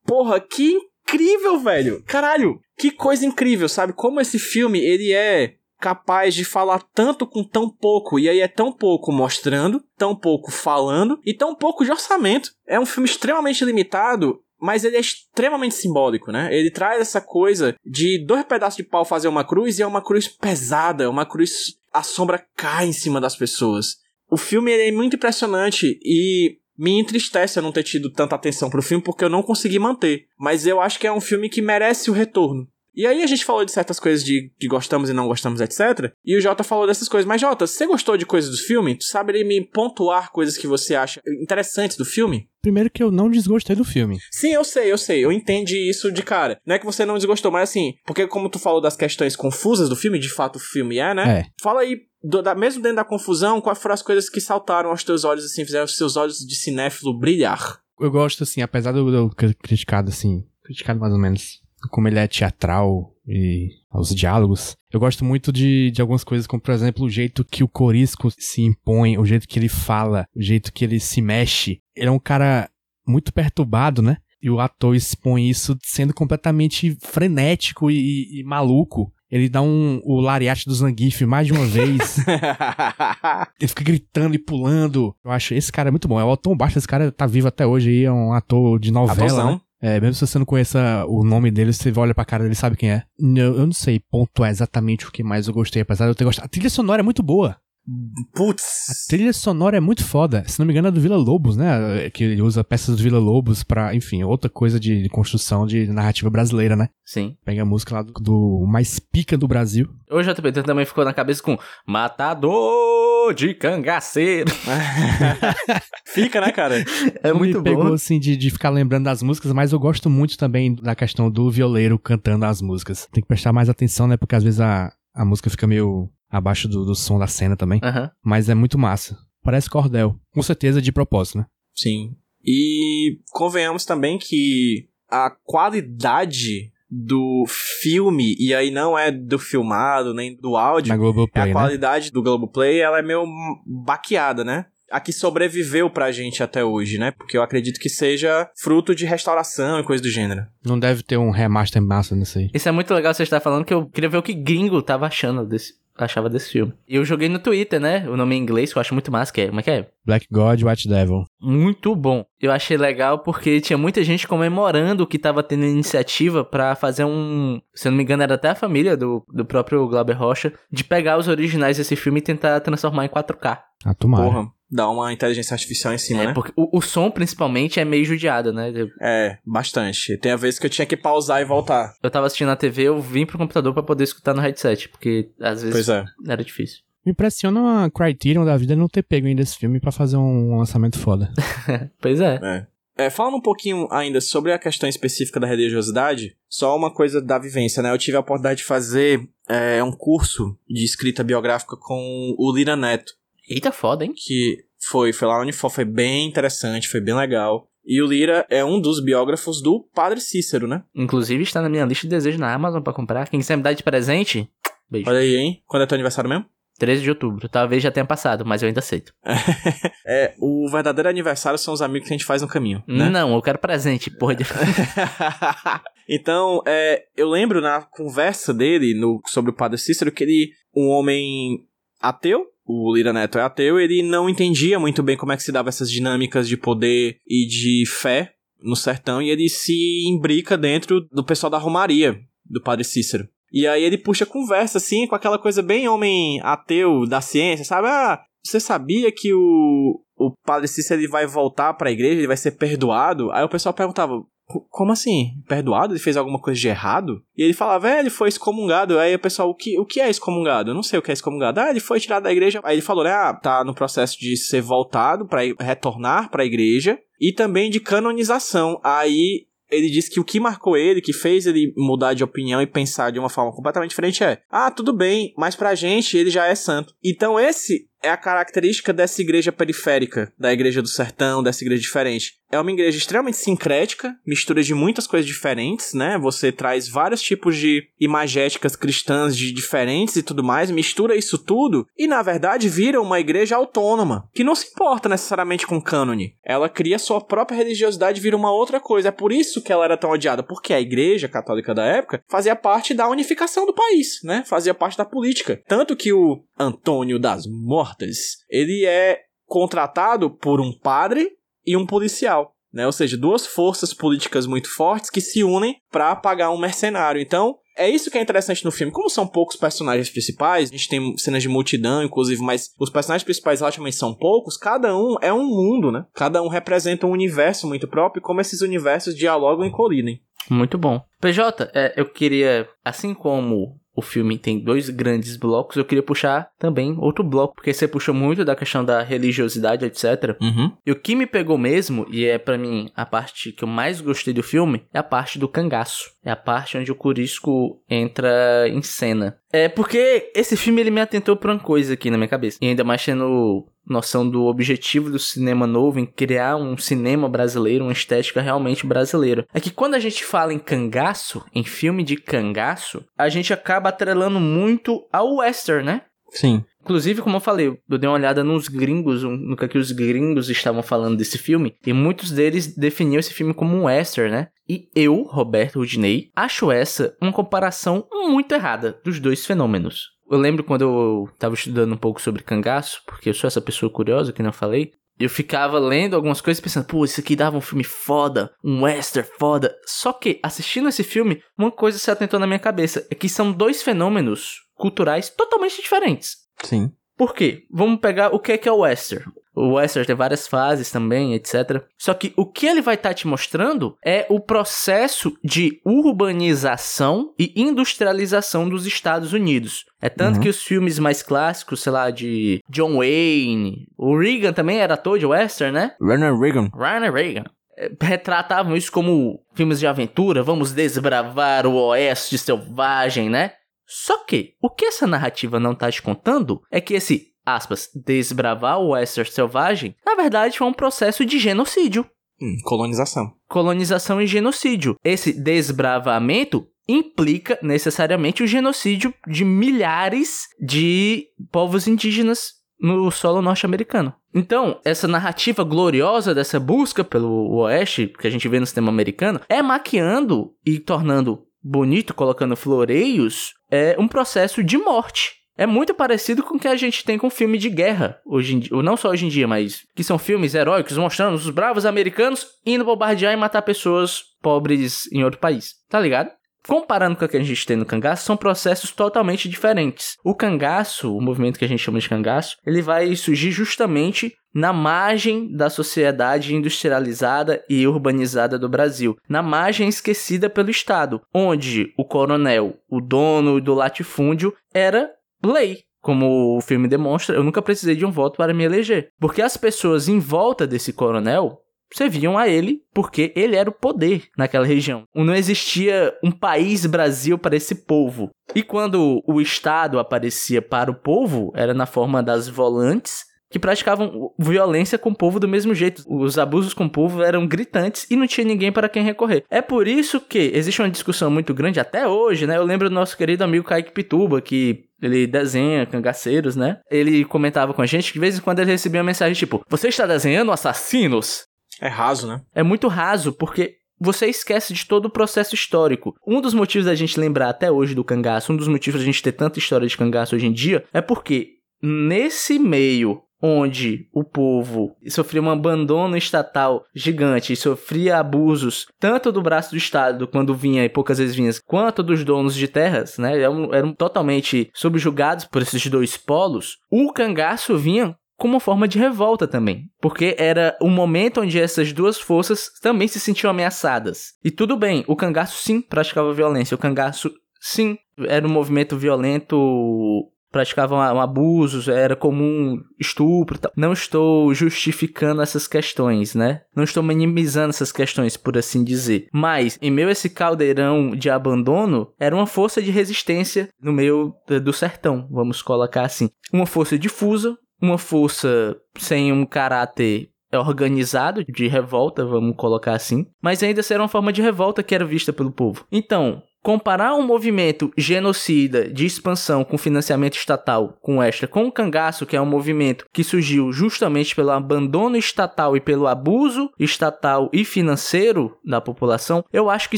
Porra, que incrível, velho! Caralho, que coisa incrível, sabe? Como esse filme, ele é capaz de falar tanto com tão pouco, e aí é tão pouco mostrando, tão pouco falando, e tão pouco de orçamento. É um filme extremamente limitado, mas ele é extremamente simbólico, né? Ele traz essa coisa de dois pedaços de pau fazer uma cruz, e é uma cruz pesada, uma cruz... A sombra cai em cima das pessoas. O filme é muito impressionante, e me entristece eu não ter tido tanta atenção pro filme porque eu não consegui manter. Mas eu acho que é um filme que merece o retorno. E aí a gente falou de certas coisas de que gostamos e não gostamos, etc. E o Jota falou dessas coisas. Mas, Jota, você gostou de coisas do filme? Tu sabe me pontuar coisas que você acha interessantes do filme? Primeiro que eu não desgostei do filme. Sim, eu sei, eu sei. Eu entendi isso de cara. Não é que você não desgostou, mas assim, porque como tu falou das questões confusas do filme, de fato o filme é, né? É. Fala aí, do- da, mesmo dentro da confusão, quais foram as coisas que saltaram aos teus olhos, assim, fizeram os seus olhos de cinéfilo brilhar? Eu gosto, assim, apesar do cri- criticado, assim, criticado mais ou menos, como ele é teatral e os diálogos, eu gosto muito de, de algumas coisas, como, por exemplo, o jeito que o Corisco se impõe, o jeito que ele fala, o jeito que ele se mexe. Ele é um cara muito perturbado, né? E o ator expõe isso sendo completamente frenético e, e- e maluco. Ele dá um, o lariate do Zangief mais de uma vez. Ele fica gritando e pulando. Eu acho esse cara é muito bom. É o Tom Baixo, esse cara tá vivo até hoje aí, é um ator de novela. Né? É, mesmo se você não conheça o nome dele, você olha pra cara dele e sabe quem é. Eu, eu não sei pontuar exatamente o que mais eu gostei, apesar de eu ter gostado. A trilha sonora é muito boa. A Putz. trilha sonora é muito foda. Se não me engano, é do Vila Lobos, né? Que ele usa peças do Vila Lobos pra, enfim, outra coisa de, construção de narrativa brasileira, né? Sim. Pega a música lá do, do mais pica do Brasil. O JP também ficou na cabeça com Matador de cangaceiro. Fica, né, cara? É Não muito me pegou bom. assim de, de ficar lembrando das músicas, mas eu gosto muito também da questão do violeiro cantando as músicas. Tem que prestar mais atenção, né? Porque às vezes a, a música fica meio abaixo do, do som da cena também. Aham. Mas é muito massa. Parece cordel. Com certeza de propósito, né? Sim. E convenhamos também que a qualidade do filme, e aí não é do filmado, nem do áudio, Na é a né? qualidade do Globoplay, ela é meio baqueada, né? A que sobreviveu pra gente até hoje, né? Porque eu acredito que seja fruto de restauração e coisa do gênero. Não deve ter um remaster massa nisso aí. Isso é muito legal você estar falando que eu queria ver o que gringo tava achando desse, achava desse filme. E eu joguei no Twitter, né? O nome em inglês que eu acho muito massa, que é, como é que é? Black God, White Devil. Muito bom. Eu achei legal porque tinha muita gente comemorando que tava tendo iniciativa pra fazer um. Se eu não me engano, era até a família do, do próprio Glauber Rocha, de pegar os originais desse filme e tentar transformar em 4K. Ah, tomara. Porra, dá uma inteligência artificial em cima, É, né? porque o, o som, principalmente, é meio judiado, né? É, bastante. Tem a vez que eu tinha que pausar e voltar. eu tava assistindo na TV, eu vim pro computador pra poder escutar no headset, porque às vezes Pois é. era difícil. Me impressiona a Criterion da vida não ter pego ainda esse filme pra fazer um lançamento foda. Pois é. É. É, falando um pouquinho ainda sobre a questão específica da religiosidade, só uma coisa da vivência, né? Eu tive a oportunidade de fazer é, um curso de escrita biográfica com o Lira Neto, Eita, foda, hein? que foi, foi lá na Unifor, foi bem interessante, foi bem legal. E o Lira é um dos biógrafos do Padre Cícero, né? Inclusive está na minha lista de desejos na Amazon pra comprar. Quem quiser me dar de presente, beijo. Olha aí, hein? Quando é teu aniversário mesmo? 13 de outubro. Talvez já tenha passado, mas eu ainda aceito. É, o verdadeiro aniversário são os amigos que a gente faz no caminho, né? Não, eu quero presente, porra de... então, é, eu lembro na conversa dele no, sobre o Padre Cícero que ele, um homem ateu, o Lira Neto é ateu, ele não entendia muito bem como é que se dava essas dinâmicas de poder e de fé no sertão, e ele se imbrica dentro do pessoal da Romaria, do Padre Cícero. E aí ele puxa conversa, assim, com aquela coisa bem homem ateu da ciência, sabe? Ah, você sabia que o, o Padre Cícero ele vai voltar pra igreja, ele vai ser perdoado? Aí o pessoal perguntava, "Co- como assim? Perdoado? Ele fez alguma coisa de errado? E ele falava, é, ele foi excomungado. Aí o pessoal, o que, o que é excomungado? Eu não sei o que é excomungado. Ah, ele foi tirado da igreja. Aí ele falou, né, ah, tá no processo de ser voltado para retornar pra igreja e também de canonização. Aí ele disse que o que marcou ele, que fez ele mudar de opinião e pensar de uma forma completamente diferente é: ah, tudo bem, mas pra gente ele já é santo. Então esse é a característica dessa igreja periférica, da igreja do sertão, dessa igreja diferente. É uma igreja extremamente sincrética, mistura de muitas coisas diferentes, né? Você traz vários tipos de imagéticas cristãs de diferentes e tudo mais, mistura isso tudo e na verdade vira uma igreja autônoma, que não se importa necessariamente com cânone. Ela cria sua própria religiosidade e vira uma outra coisa. É por isso que ela era tão odiada, porque a igreja católica da época fazia parte da unificação do país, né? Fazia parte da política. Tanto que o Antônio das Mortas, ele é contratado por um padre e um policial. Né? Ou seja, duas forças políticas muito fortes que se unem para pagar um mercenário. Então, é isso que é interessante no filme. Como são poucos personagens principais, a gente tem cenas de multidão, inclusive, mas os personagens principais relativamente são poucos, cada um é um mundo, né? Cada um representa um universo muito próprio e como esses universos dialogam e colidem. Muito bom. PJ, é, eu queria, assim como o filme tem dois grandes blocos, eu queria puxar também outro bloco, porque você puxou muito da questão da religiosidade, etc. Uhum. E o que me pegou mesmo, e é para mim a parte que eu mais gostei do filme, é a parte do cangaço. É a parte onde o Curisco entra em cena. É porque esse filme ele me atentou pra uma coisa aqui na minha cabeça. E ainda mais tendo noção do objetivo do cinema novo em criar um cinema brasileiro, uma estética realmente brasileira. É que quando a gente fala em cangaço, em filme de cangaço, a gente acaba atrelando muito ao western, né? Sim. Inclusive, como eu falei, eu dei uma olhada nos gringos, no que os gringos estavam falando desse filme, e muitos deles definiam esse filme como um western, né? E eu, Roberto Rudinei, acho essa uma comparação muito errada dos dois fenômenos. Eu lembro quando eu tava estudando um pouco sobre cangaço, porque eu sou essa pessoa curiosa que não falei, eu ficava lendo algumas coisas pensando, pô, isso aqui dava um filme foda, um western foda. Só que, assistindo esse filme, uma coisa se atentou na minha cabeça, é que são dois fenômenos culturais totalmente diferentes. Sim. Por quê? Vamos pegar o que é, que é o western. O western tem várias fases também, etc. Só que o que ele vai estar tá te mostrando é o processo de urbanização e industrialização dos Estados Unidos. É tanto Uhum. que os filmes mais clássicos, sei lá, de John Wayne, o Reagan também era ator de western, né? Ronald Reagan. Ronald Reagan. eh, Retratavam isso como filmes de aventura, vamos desbravar o oeste selvagem, né? Só que o que essa narrativa não tá te contando é que esse, aspas, desbravar o oeste selvagem, na verdade foi um processo de genocídio. Hum, colonização. Colonização e genocídio. Esse desbravamento implica necessariamente o genocídio de milhares de povos indígenas no solo norte-americano. Então, essa narrativa gloriosa dessa busca pelo oeste que a gente vê no cinema americano é maquiando e tornando bonito, colocando floreios, é um processo de morte. É muito parecido com o que a gente tem com filme de guerra hoje em dia, ou não só hoje em dia, mas que são filmes heróicos mostrando os bravos americanos indo bombardear e matar pessoas pobres em outro país. Tá ligado? Comparando com o que a gente tem no cangaço, são processos totalmente diferentes. O cangaço, o movimento que a gente chama de cangaço, ele vai surgir justamente na margem da sociedade industrializada e urbanizada do Brasil, na margem esquecida pelo Estado, onde o coronel, o dono do latifúndio, era lei. Como o filme demonstra, eu nunca precisei de um voto para me eleger, porque as pessoas em volta desse coronel serviam a ele porque ele era o poder naquela região. Não existia um país Brasil para esse povo. E quando o Estado aparecia para o povo, era na forma das volantes que praticavam violência com o povo do mesmo jeito. Os abusos com o povo eram gritantes e não tinha ninguém para quem recorrer. É por isso que existe uma discussão muito grande até hoje, né? Eu lembro do nosso querido amigo Kaique Pituba, que ele desenha cangaceiros, né? Ele comentava com a gente que de vez em quando ele recebia uma mensagem tipo: Você está desenhando assassinos? É raso, né? É muito raso, porque você esquece de todo o processo histórico. Um dos motivos da gente lembrar até hoje do cangaço, um dos motivos da gente ter tanta história de cangaço hoje em dia, é porque nesse meio onde o povo sofria um abandono estatal gigante sofria abusos tanto do braço do Estado quando vinha e poucas vezes vinha, quanto dos donos de terras, né? Eram, eram totalmente subjugados por esses dois polos. O cangaço vinha como forma de revolta também, porque era um momento onde essas duas forças também se sentiam ameaçadas. E tudo bem, o cangaço sim praticava violência, o cangaço sim era um movimento violento praticavam abusos, era comum estupro. Tal. Não estou justificando essas questões, né? Não estou minimizando essas questões, por assim dizer. Mas, em meio a esse caldeirão de abandono, era uma força de resistência no meio do sertão, vamos colocar assim. Uma força difusa, uma força sem um caráter organizado de revolta, vamos colocar assim, mas ainda era uma forma de revolta que era vista pelo povo. Então, comparar um movimento genocida de expansão com financiamento estatal com extra com o cangaço, que é um movimento que surgiu justamente pelo abandono estatal e pelo abuso estatal e financeiro da população, eu acho que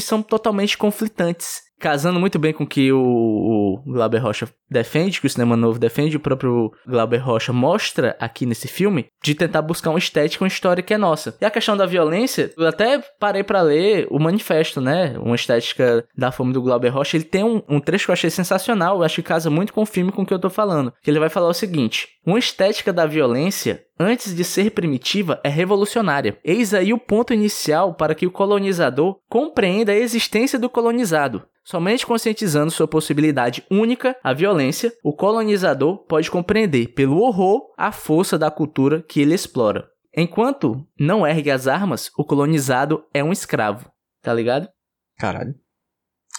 são totalmente conflitantes. Casando muito bem com o que o, o Glauber Rocha defende, que o cinema novo defende, o próprio Glauber Rocha mostra aqui nesse filme, de tentar buscar uma estética, uma história que é nossa. E a questão da violência, eu até parei para ler o manifesto, né? Uma estética da fome do Glauber Rocha. Ele tem um, um trecho que eu achei sensacional, eu acho que casa muito com o filme com que eu tô falando. Que ele vai falar o seguinte: uma estética da violência antes de ser primitiva, é revolucionária. Eis aí o ponto inicial para que o colonizador compreenda a existência do colonizado. Somente conscientizando sua possibilidade única, a violência, o colonizador pode compreender pelo horror a força da cultura que ele explora. Enquanto não ergue as armas, o colonizado é um escravo. Tá ligado? Caralho.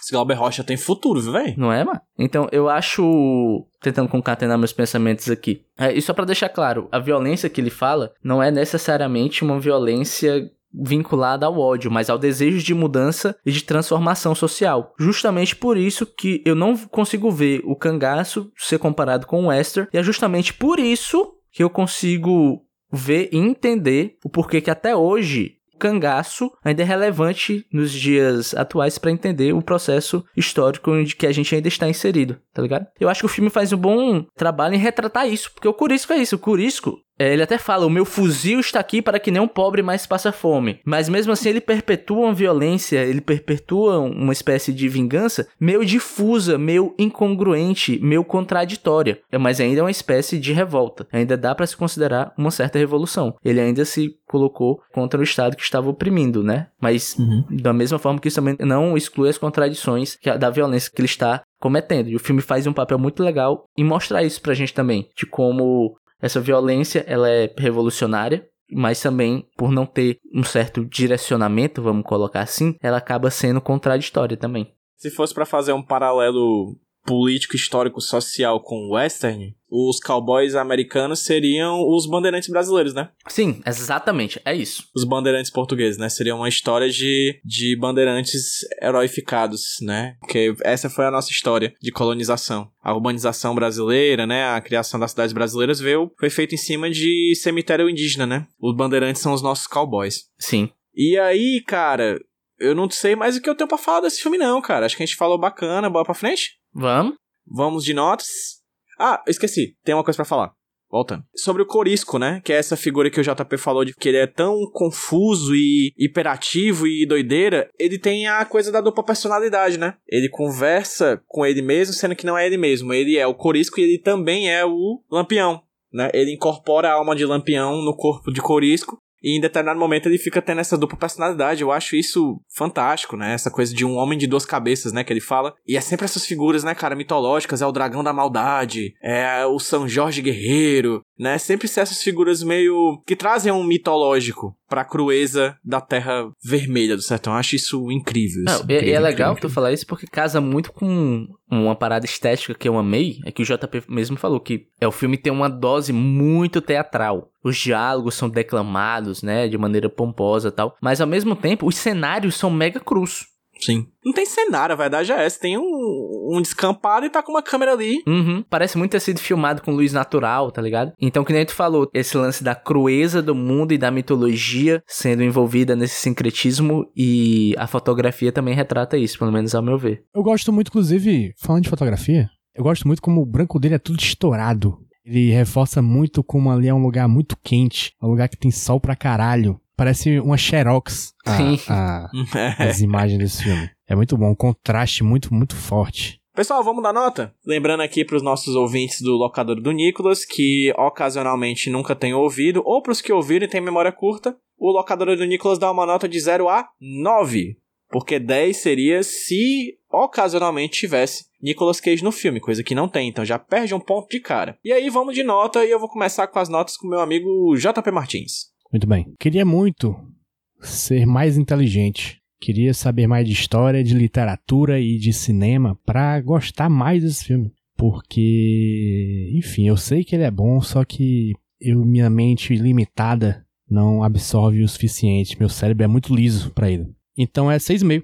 Esse Glauber Rocha tem futuro, viu, velho? Não é, mano? Então, eu acho. Tentando concatenar meus pensamentos aqui. É, e só pra deixar claro, a violência que ele fala não é necessariamente uma violência vinculada ao ódio, mas ao desejo de mudança e de transformação social. Justamente por isso que eu não consigo ver o cangaço ser comparado com o Wester, e é justamente por isso que eu consigo ver e entender o porquê que até hoje o cangaço ainda é relevante nos dias atuais para entender o processo histórico de que a gente ainda está inserido, tá ligado? Eu acho que o filme faz um bom trabalho em retratar isso, porque o Curisco é isso, o Curisco ele até fala: o meu fuzil está aqui para que nenhum pobre mais passe fome. Mas mesmo assim, ele perpetua uma violência, ele perpetua uma espécie de vingança meio difusa, meio incongruente, meio contraditória. É, mas ainda é uma espécie de revolta. Ainda dá para se considerar uma certa revolução. Ele ainda se colocou contra o Estado que estava oprimindo, né? Mas uhum. da mesma forma que isso também não exclui as contradições da violência que ele está cometendo. E o filme faz um papel muito legal em mostrar isso pra gente também, de como essa violência, ela é revolucionária, mas também por não ter um certo direcionamento, vamos colocar assim, ela acaba sendo contraditória também. Se fosse para fazer um paralelo político, histórico, social com o western, os cowboys americanos seriam os bandeirantes brasileiros, né? Sim, exatamente, é isso. Os bandeirantes portugueses, né? Seria uma história de, de bandeirantes heroificados, né? Porque essa foi a nossa história de colonização. A urbanização brasileira, né? A criação das cidades brasileiras veio, foi feita em cima de cemitério indígena, né? Os bandeirantes são os nossos cowboys. Sim. E aí, cara, eu não sei mais o que eu tenho pra falar desse filme, não, cara. Acho que a gente falou bacana, bora pra frente? Vamos. Vamos de notas. Ah, esqueci. Tem uma coisa para falar. Voltando. Sobre o Corisco, né? Que é essa figura que o JP falou de que ele é tão confuso e hiperativo e doideira. Ele tem a coisa da dupla personalidade, né? Ele conversa com ele mesmo, sendo que não é ele mesmo. Ele é o Corisco e ele também é o Lampião. Né? Ele incorpora a alma de Lampião no corpo de Corisco e em determinado momento ele fica tendo essa dupla personalidade. Eu acho isso fantástico, né? Essa coisa de um homem de duas cabeças, né? Que ele fala. E é sempre essas figuras, né, cara, mitológicas. É o dragão da maldade, é o São Jorge Guerreiro, né? Sempre essas figuras meio. que trazem um mitológico pra crueza da terra vermelha do sertão. Eu acho isso incrível. Não, isso, incrível, e é legal incrível. tu falar isso porque casa muito com uma parada estética que eu amei. É que o JP mesmo falou que é o filme tem uma dose muito teatral. Os diálogos são declamados, né, de maneira pomposa e tal. Mas ao mesmo tempo, os cenários são mega crus. Sim. Não tem cenário, a verdade é essa. Tem um, um descampado e tá com uma câmera ali. Uhum. Parece muito ter sido filmado com luz natural, tá ligado? Então, que nem tu falou, esse lance da crueza do mundo e da mitologia sendo envolvida nesse sincretismo e a fotografia também retrata isso, pelo menos ao meu ver. Eu gosto muito, inclusive, falando de fotografia, eu gosto muito como o branco dele é tudo estourado. Ele reforça muito como ali é um lugar muito quente, um lugar que tem sol pra caralho. Parece uma xerox a, a, as imagens desse filme. É muito bom, um contraste muito, muito forte. Pessoal, vamos dar nota? Lembrando aqui para os nossos ouvintes do Locador do Nicolas, que ocasionalmente nunca têm ouvido, ou para os que ouviram e têm memória curta, o Locador do Nicolas dá uma nota de 0 a 9. Porque 10 seria se ocasionalmente tivesse Nicolas Cage no filme, coisa que não tem, então já perde um ponto de cara. E aí vamos de nota e eu vou começar com as notas com meu amigo JP Martins. Muito bem. Queria muito ser mais inteligente. Queria saber mais de história, de literatura e de cinema para gostar mais desse filme. Porque, enfim, eu sei que ele é bom, só que eu, minha mente limitada não absorve o suficiente. Meu cérebro é muito liso para ele. Então é 6,5.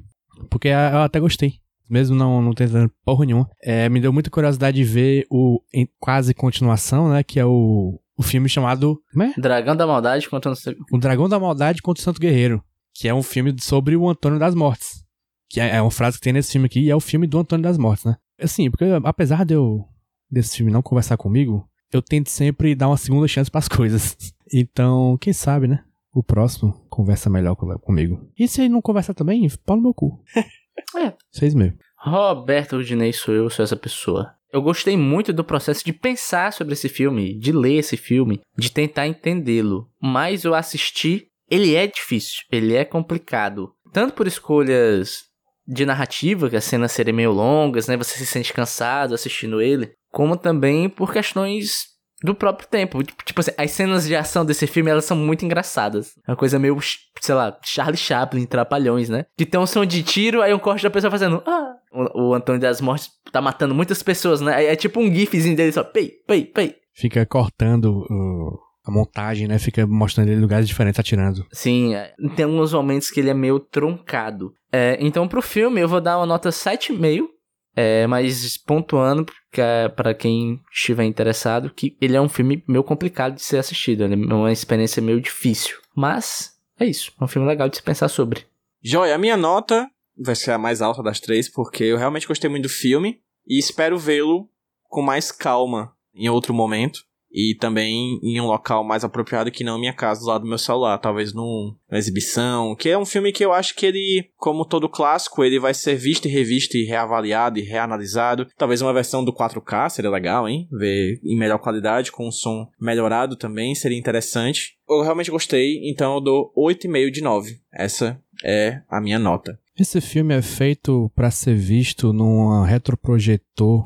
Porque eu até gostei. Mesmo não, não tentando porra nenhuma. É, me deu muita curiosidade de ver o quase continuação, né? Que é o o filme chamado. Como é? Dragão da Maldade contra o Dragão da Maldade contra o Santo Guerreiro. Que é um filme sobre o Antônio das Mortes. Que é é uma frase que tem nesse filme aqui, e é o filme do Antônio das Mortes, né? Assim, porque apesar de eu, desse filme não conversar comigo, eu tento sempre dar uma segunda chance pras coisas. Então, quem sabe, né? O próximo conversa melhor com- comigo. E se ele não conversar também, pau no meu cu. É. Vocês mesmo. Roberto Rudinei sou eu, sou essa pessoa. Eu gostei muito do processo de pensar sobre esse filme, de ler esse filme, de tentar entendê-lo. Mas eu assisti, ele é difícil, ele é complicado. Tanto por escolhas de narrativa, que as cenas serem meio longas, né? Você se sente cansado assistindo ele, como também por questões do próprio tempo. Tipo assim, as cenas de ação desse filme, elas são muito engraçadas. É uma coisa meio, sei lá, Charlie Chaplin, Trapalhões, né? Que tem um som de tiro, aí um corte da pessoa fazendo... Ah! O, o Antônio das Mortes tá matando muitas pessoas, né? É, é tipo um gifzinho dele só... Pei, pei, pei. Fica cortando uh, a montagem, né? Fica mostrando ele em lugares diferentes atirando. Sim, é, tem alguns momentos que ele é meio truncado. É, então, pro filme, eu vou dar uma nota 7,5. É, mas pontuando, porque é para quem estiver interessado, que ele é um filme meio complicado de ser assistido. Ele é uma experiência meio difícil. Mas, é isso. É um filme legal de se pensar sobre. Joia, a minha nota vai ser a mais alta das três, porque eu realmente gostei muito do filme e espero vê-lo com mais calma em outro momento. E também em um local mais apropriado que não minha casa, do lado do meu celular. Talvez num- numa exibição. Que é um filme que eu acho que ele, como todo clássico, ele vai ser visto e revisto e reavaliado e reanalisado. Talvez uma versão do 4K seria legal, hein? Ver em melhor qualidade, com um som melhorado também, seria interessante. Eu realmente gostei, então eu dou 8,5 de 9. Essa é a minha nota. Esse filme é feito pra ser visto num retroprojetor,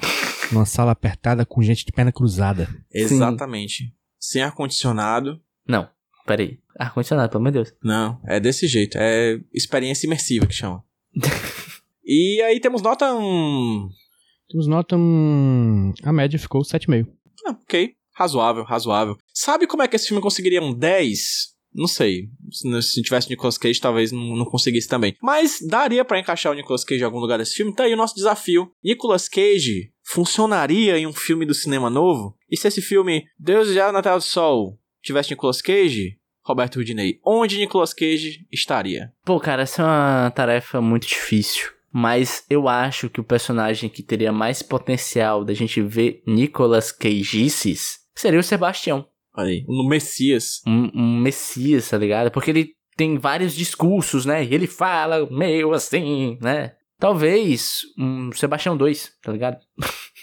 numa sala apertada com gente de perna cruzada. Exatamente. Sem ar-condicionado. Não, peraí. Ar-condicionado, pelo amor de Deus. Não, é desse jeito. É experiência imersiva que chama. e aí temos nota um. Temos nota. Hum, a média ficou 7,5. Ah, ok. Razoável, razoável. Sabe como é que esse filme conseguiria um 10? Não sei. Se se tivesse Nicolas Cage, talvez não, não conseguisse também. Mas daria pra encaixar o Nicolas Cage em algum lugar desse filme. Tá aí o nosso desafio. Nicolas Cage funcionaria em um filme do cinema novo? E se esse filme Deus já na Terra do Sol tivesse Nicolas Cage, Roberto Rudinei, onde Nicolas Cage estaria? Pô, cara, essa é uma tarefa muito difícil. Mas eu acho que o personagem que teria mais potencial da gente ver Nicolas Cage's seria o Sebastião. Aí, no Messias. Um, um messias, tá ligado? Porque ele tem vários discursos, né? E ele fala meio assim, né? Talvez um Sebastião 2, tá ligado?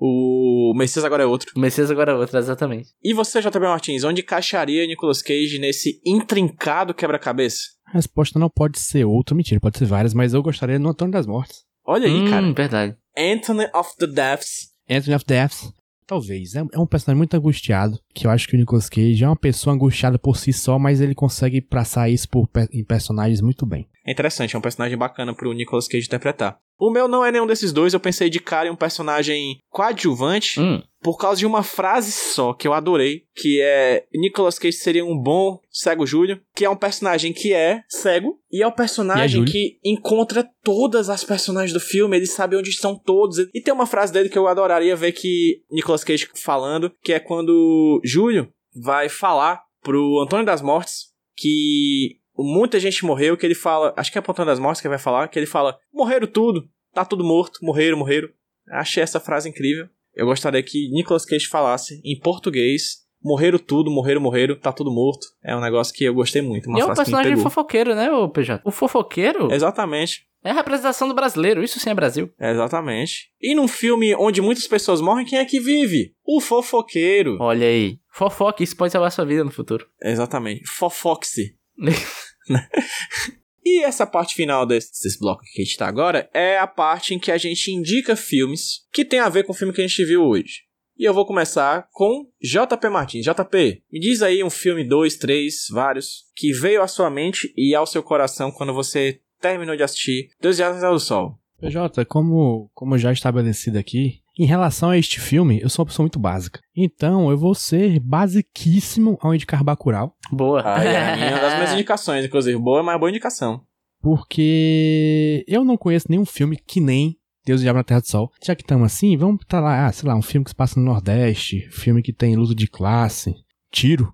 O Messias agora é outro. O Messias agora é outro, exatamente. E você, JB Martins, onde encaixaria Nicolas Cage nesse intrincado quebra-cabeça? A resposta não pode ser outra, mentira, pode ser várias, mas eu gostaria no Antônio das Mortes. Olha aí, hum, cara. verdade. Anthony of the Deaths. Anthony of Deaths. Talvez. É, é um personagem muito angustiado. Que eu acho que o Nicolas Cage é uma pessoa angustiada por si só, mas ele consegue passar isso por, em personagens muito bem. É interessante, é um personagem bacana pro Nicolas Cage interpretar. O meu não é nenhum desses dois, eu pensei de cara em um personagem coadjuvante Hum, por causa de uma frase só que eu adorei, que é Nicolas Cage seria um bom cego Júlio, que é um personagem que é cego e é o E é personagem que encontra todas as personagens do filme, ele sabe onde estão todos. E tem uma frase dele que eu adoraria ver que Nicolas Cage falando, que é quando Júlio vai falar pro Antônio das Mortes que muita gente morreu, que ele fala, acho que é pro Antônio das Mortes que ele vai falar, que ele fala: "Morreram tudo, tá tudo morto, morreram, morreram". Achei essa frase incrível. Eu gostaria que Nicolas Cage falasse em português: morreram tudo, morreram, morreram, tá tudo morto. É um negócio que eu gostei muito. Uma e é um personagem fofoqueiro, né, ô PJ? O fofoqueiro Exatamente, é a representação do brasileiro, isso sim é Brasil. exatamente. E num filme onde muitas pessoas morrem, quem é que vive? O fofoqueiro. Olha aí. Fofoca, isso pode salvar sua vida no futuro. Exatamente. Fofoxe. E essa parte final desse, desse bloco que a gente tá agora é a parte em que a gente indica filmes que tem a ver com o filme que a gente viu hoje. E eu vou começar com JP Martins. JP, me diz aí um filme, dois, três, vários, que veio à sua mente e ao seu coração quando você terminou de assistir Dois Dias do Sol. PJ, como, como já estabelecido aqui, em relação a este filme, eu sou uma pessoa muito básica. Então, eu vou ser basiquíssimo ao indicar Bacurau, Boa. Ah, é a minha uma das minhas indicações, inclusive. Boa, mas boa indicação. porque eu não conheço nenhum filme que nem Deus e Diabo na Terra do Sol. Já que estamos assim, vamos botar lá, ah, sei lá, um filme que se passa no Nordeste, filme que tem luta de classe, tiro.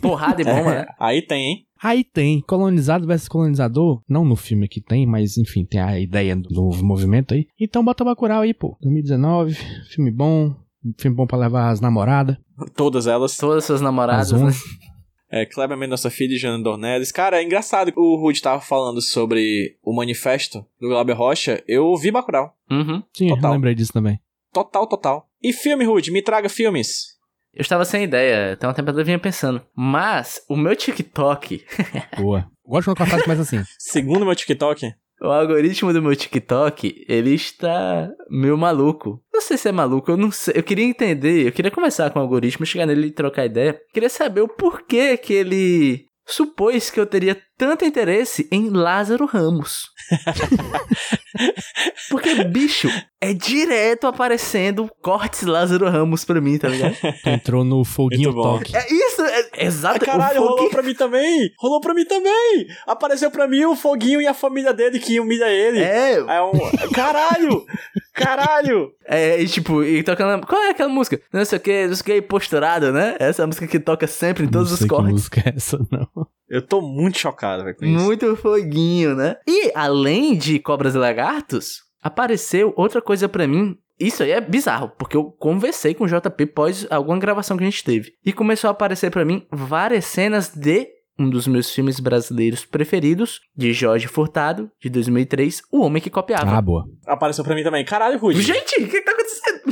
Porrada e bomba, né? Aí tem, hein? Aí tem colonizado versus colonizador. Não no filme que tem, mas enfim, tem a ideia do novo movimento aí. Então bota Bacurau aí, pô. 2019, filme bom. Filme bom pra levar as namoradas. Todas elas. Todas suas namoradas, As né? É, Kleber Mendonça Filho e Jana Dornelles. Cara, é engraçado. O Rude tava falando sobre o manifesto do Glauber Rocha. Eu vi Bacurau. Uhum. Sim, Total. eu lembrei disso também. Total, total. E filme, Rude? Me traga filmes. Eu estava sem ideia, até um tempo eu vinha pensando. Mas o meu TikTok, Boa. Gosto quando a frase começa assim. Segundo meu TikTok. o algoritmo do meu TikTok, ele está meio maluco. Não sei se é maluco, eu não sei. Eu queria entender, eu queria conversar com o algoritmo, chegar nele e trocar ideia. Queria saber o porquê que ele supôs que eu teria tanto interesse em Lázaro Ramos. Porque, bicho, é direto aparecendo cortes Lázaro Ramos pra mim, tá ligado? Tu entrou no foguinho toque. É isso, é Ah, exato. caralho, o rolou foguinho- pra mim também! Rolou pra mim também! Apareceu pra mim o Foguinho e a família dele que humilha ele. É, É um. Caralho! Caralho! É, e tipo, e tocando. Qual é aquela música? Não sei o que, não sei o que, posturado, né? Essa é a música que toca sempre em todos não os sei que cortes. música é essa, não. Eu tô muito chocado velho, com isso. Muito foguinho, né? E além de cobras e lagartos, apareceu outra coisa pra mim. Isso aí é bizarro, porque eu conversei com o JP pós alguma gravação que a gente teve. E começou a aparecer pra mim várias cenas de um dos meus filmes brasileiros preferidos, de Jorge Furtado, de 2003, O Homem que Copiava. Ah, boa. Apareceu pra mim também. Caralho, Rude. Gente, o que tá acontecendo?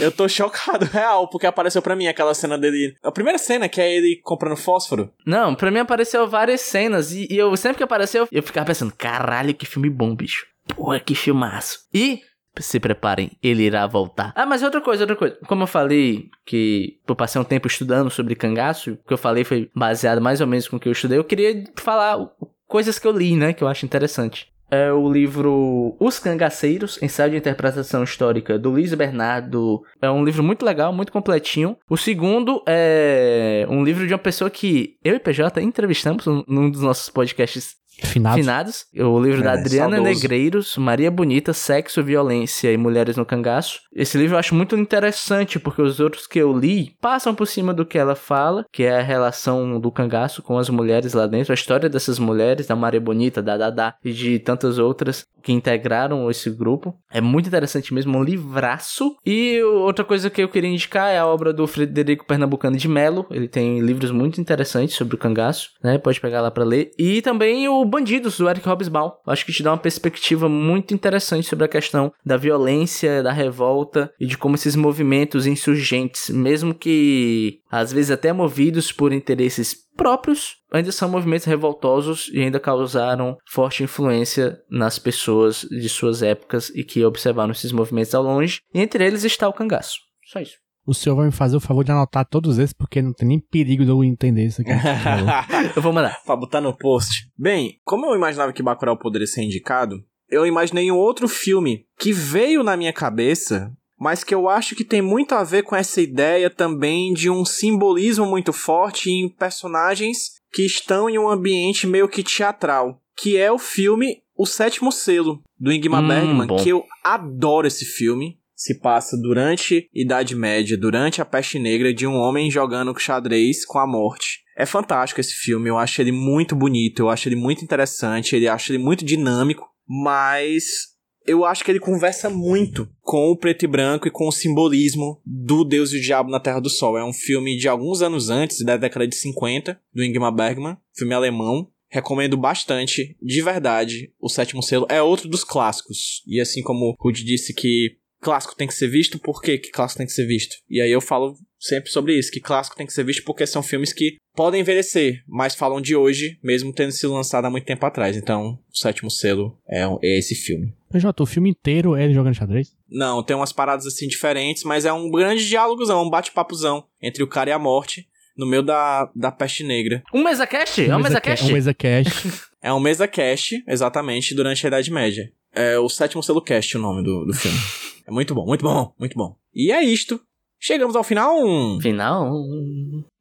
Eu tô chocado, real, porque apareceu pra mim aquela cena dele. A primeira cena, que é ele comprando fósforo. Não, pra mim apareceu várias cenas e, e eu sempre que apareceu, eu ficava pensando, caralho, que filme bom, bicho. Porra, que filmaço. E se preparem, ele irá voltar. Ah, mas outra coisa, outra coisa. Como eu falei que eu passei um tempo estudando sobre cangaço, o que eu falei foi baseado mais ou menos com o que eu estudei, eu queria falar coisas que eu li, né, que eu acho interessante. É o livro Os Cangaceiros, Ensaio de Interpretação Histórica, do Luiz Bernardo. É um livro muito legal, muito completinho. O segundo é um livro de uma pessoa que eu e PJ entrevistamos num- dos nossos podcasts Finados. Finados. O livro da É, Adriana saudoso. Negreiros, Maria Bonita, Sexo, Violência e Mulheres no Cangaço. Esse livro eu acho muito interessante, porque os outros que eu li passam por cima do que ela fala, que é a relação do cangaço com as mulheres lá dentro, a história dessas mulheres, da Maria Bonita, da Dada e de tantas outras que integraram esse grupo. É muito interessante mesmo, um livraço. E outra coisa que eu queria indicar é a obra do Frederico Pernambucano de Melo. Ele tem livros muito interessantes sobre o cangaço, né? Pode pegar lá pra ler. E também o Bandidos, do Eric Hobsbawm. Acho que te dá uma perspectiva muito interessante sobre a questão da violência, da revolta e de como esses movimentos insurgentes, mesmo que às vezes até movidos por interesses próprios, ainda são movimentos revoltosos e ainda causaram forte influência nas pessoas de suas épocas e que observaram esses movimentos ao longe. E entre eles está o cangaço. Só isso. O senhor vai me fazer o favor de anotar todos esses, porque não tem nem perigo de eu entender isso aqui. Eu vou mandar. pra botar no post. Bem, como eu imaginava que Bacurau poderia ser indicado, eu imaginei um outro filme que veio na minha cabeça, mas que eu acho que tem muito a ver com essa ideia também de um simbolismo muito forte em personagens que estão em um ambiente meio que teatral, que é o filme O Sétimo Selo, do Ingmar Hum, Bergman, bom. que eu adoro esse filme. Se passa durante Idade Média, durante a Peste Negra, de um homem jogando xadrez com a morte. É fantástico esse filme, eu acho ele muito bonito, eu acho ele muito interessante, ele acho ele muito dinâmico, mas eu acho que ele conversa muito com o preto e branco e com o simbolismo do Deus e o Diabo na Terra do Sol. É um filme de alguns anos antes, da década de 50, do Ingmar Bergman, filme alemão. Recomendo bastante, de verdade. O Sétimo Selo é outro dos clássicos. E assim como o Rudy disse que clássico tem que ser visto, por que clássico tem que ser visto? E aí eu falo sempre sobre isso, que clássico tem que ser visto porque são filmes que podem envelhecer, mas falam de hoje, mesmo tendo sido lançado há muito tempo atrás. Então, o Sétimo Selo é, é esse filme. PJ, o filme inteiro é ele jogando xadrez? Não, tem umas paradas assim diferentes, mas é um grande diálogozão, um bate-papozão entre o cara e a morte no meio da, da peste negra. Um mesa cast? É um mesa ca- cast? Um mesa cast. É um mesa cast, exatamente, durante a Idade Média. É o sétimo selo cast o nome do, do filme. é muito bom, muito bom, muito bom. E é isto. Chegamos ao final. Final.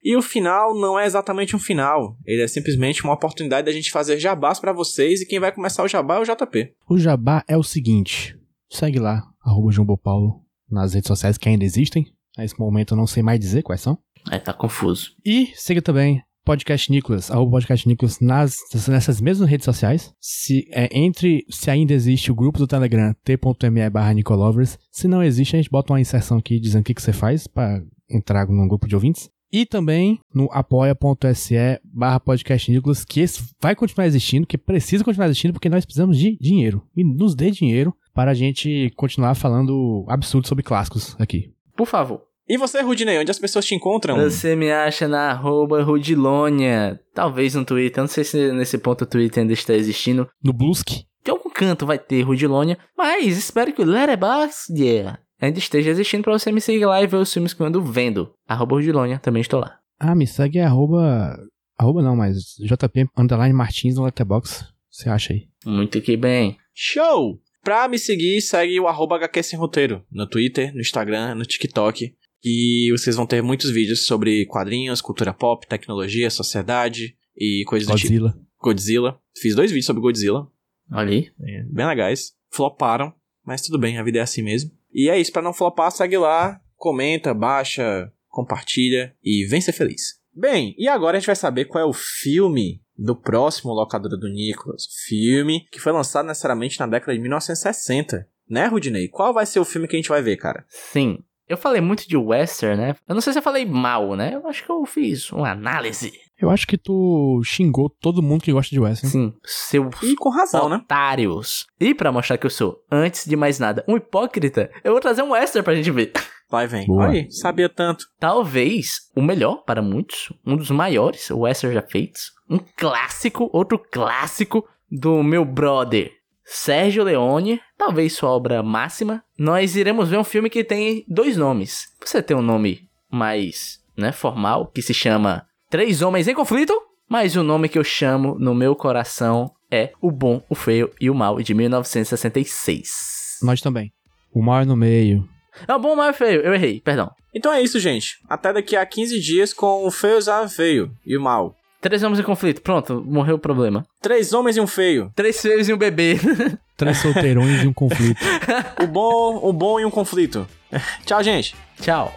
E o final não é exatamente um final. Ele é simplesmente uma oportunidade da gente fazer jabás pra vocês. E quem vai começar o jabá é o JP. O jabá é o seguinte. Segue lá, arroba João Paulo, nas redes sociais que ainda existem. Nesse momento eu não sei mais dizer quais são. Aí tá confuso. E siga também Podcast Nicolas, arroba Podcast Nicolas nas, nessas mesmas redes sociais. Se, é, entre, se ainda existe o grupo do Telegram, t.me barra Nicolovers. Se não existe, a gente bota uma inserção aqui dizendo o que, que você faz para entrar num grupo de ouvintes. E também no apoia.se barra podcast Nicolas, que esse vai continuar existindo, que precisa continuar existindo, porque nós precisamos de dinheiro. E nos dê dinheiro para a gente continuar falando absurdo sobre clássicos aqui. Por favor. E você, Rudinei, onde as pessoas te encontram? Você me acha na arroba Rudilônia. Talvez no Twitter. Eu não sei se nesse ponto o Twitter ainda está existindo. No Blusk. De algum canto vai ter Rudilônia. Mas espero que o Letterboxd yeah, ainda esteja existindo pra você me seguir lá e ver os filmes que eu ando vendo. Arroba Rudilônia, também estou lá. Ah, me segue arroba... Arroba não, mas JP Underline Martins no Letterboxd. Você acha aí? Muito que bem. Show! Pra me seguir, segue o arroba HQ Sem Roteiro. No Twitter, no Instagram, no TikTok. E vocês vão ter muitos vídeos sobre quadrinhos, cultura pop, tecnologia, sociedade e coisas do tipo. Godzilla. Godzilla. Fiz dois vídeos sobre Godzilla. Aí. É, bem legais. Floparam, mas tudo bem, a vida é assim mesmo. E é isso, pra não flopar, segue lá, comenta, baixa, compartilha e vem ser feliz. Bem, e agora a gente vai saber qual é o filme do próximo Locadora do Nicolas. Filme que foi lançado necessariamente na década de 1960. Né, Rudinei? Qual vai ser o filme que a gente vai ver, cara? Sim. Eu falei muito de western, né? Eu não sei se eu falei mal, né? Eu acho que eu fiz uma análise. Eu acho que tu xingou todo mundo que gosta de western. Sim, seus E com razão, né? otários. E pra mostrar que eu sou, antes de mais nada, um hipócrita, eu vou trazer um western pra gente ver. Vai, vem. Boa. Aí, sabia tanto. Talvez o melhor para muitos, um dos maiores western já feitos, um clássico, outro clássico do meu brother Sérgio Leone, talvez sua obra máxima. Nós iremos ver um filme que tem dois nomes. Você tem um nome mais, né, formal, que se chama Três Homens em Conflito, mas o nome que eu chamo no meu coração é O Bom, o Feio e o Mal, de 1966. Nós também. O mal é no meio. É o Bom, o Mal e o Feio, eu errei, perdão. Então é isso, gente. Até daqui a 15 dias com o feio usar feio e o mal. Três homens em conflito, pronto, morreu o problema. Três homens e um feio. Três feios e um bebê. Três solteirões e um conflito. O bom, o bom e um conflito. Tchau, gente. Tchau.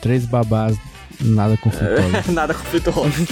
Três babás, nada conflitório. Nada conflituoso.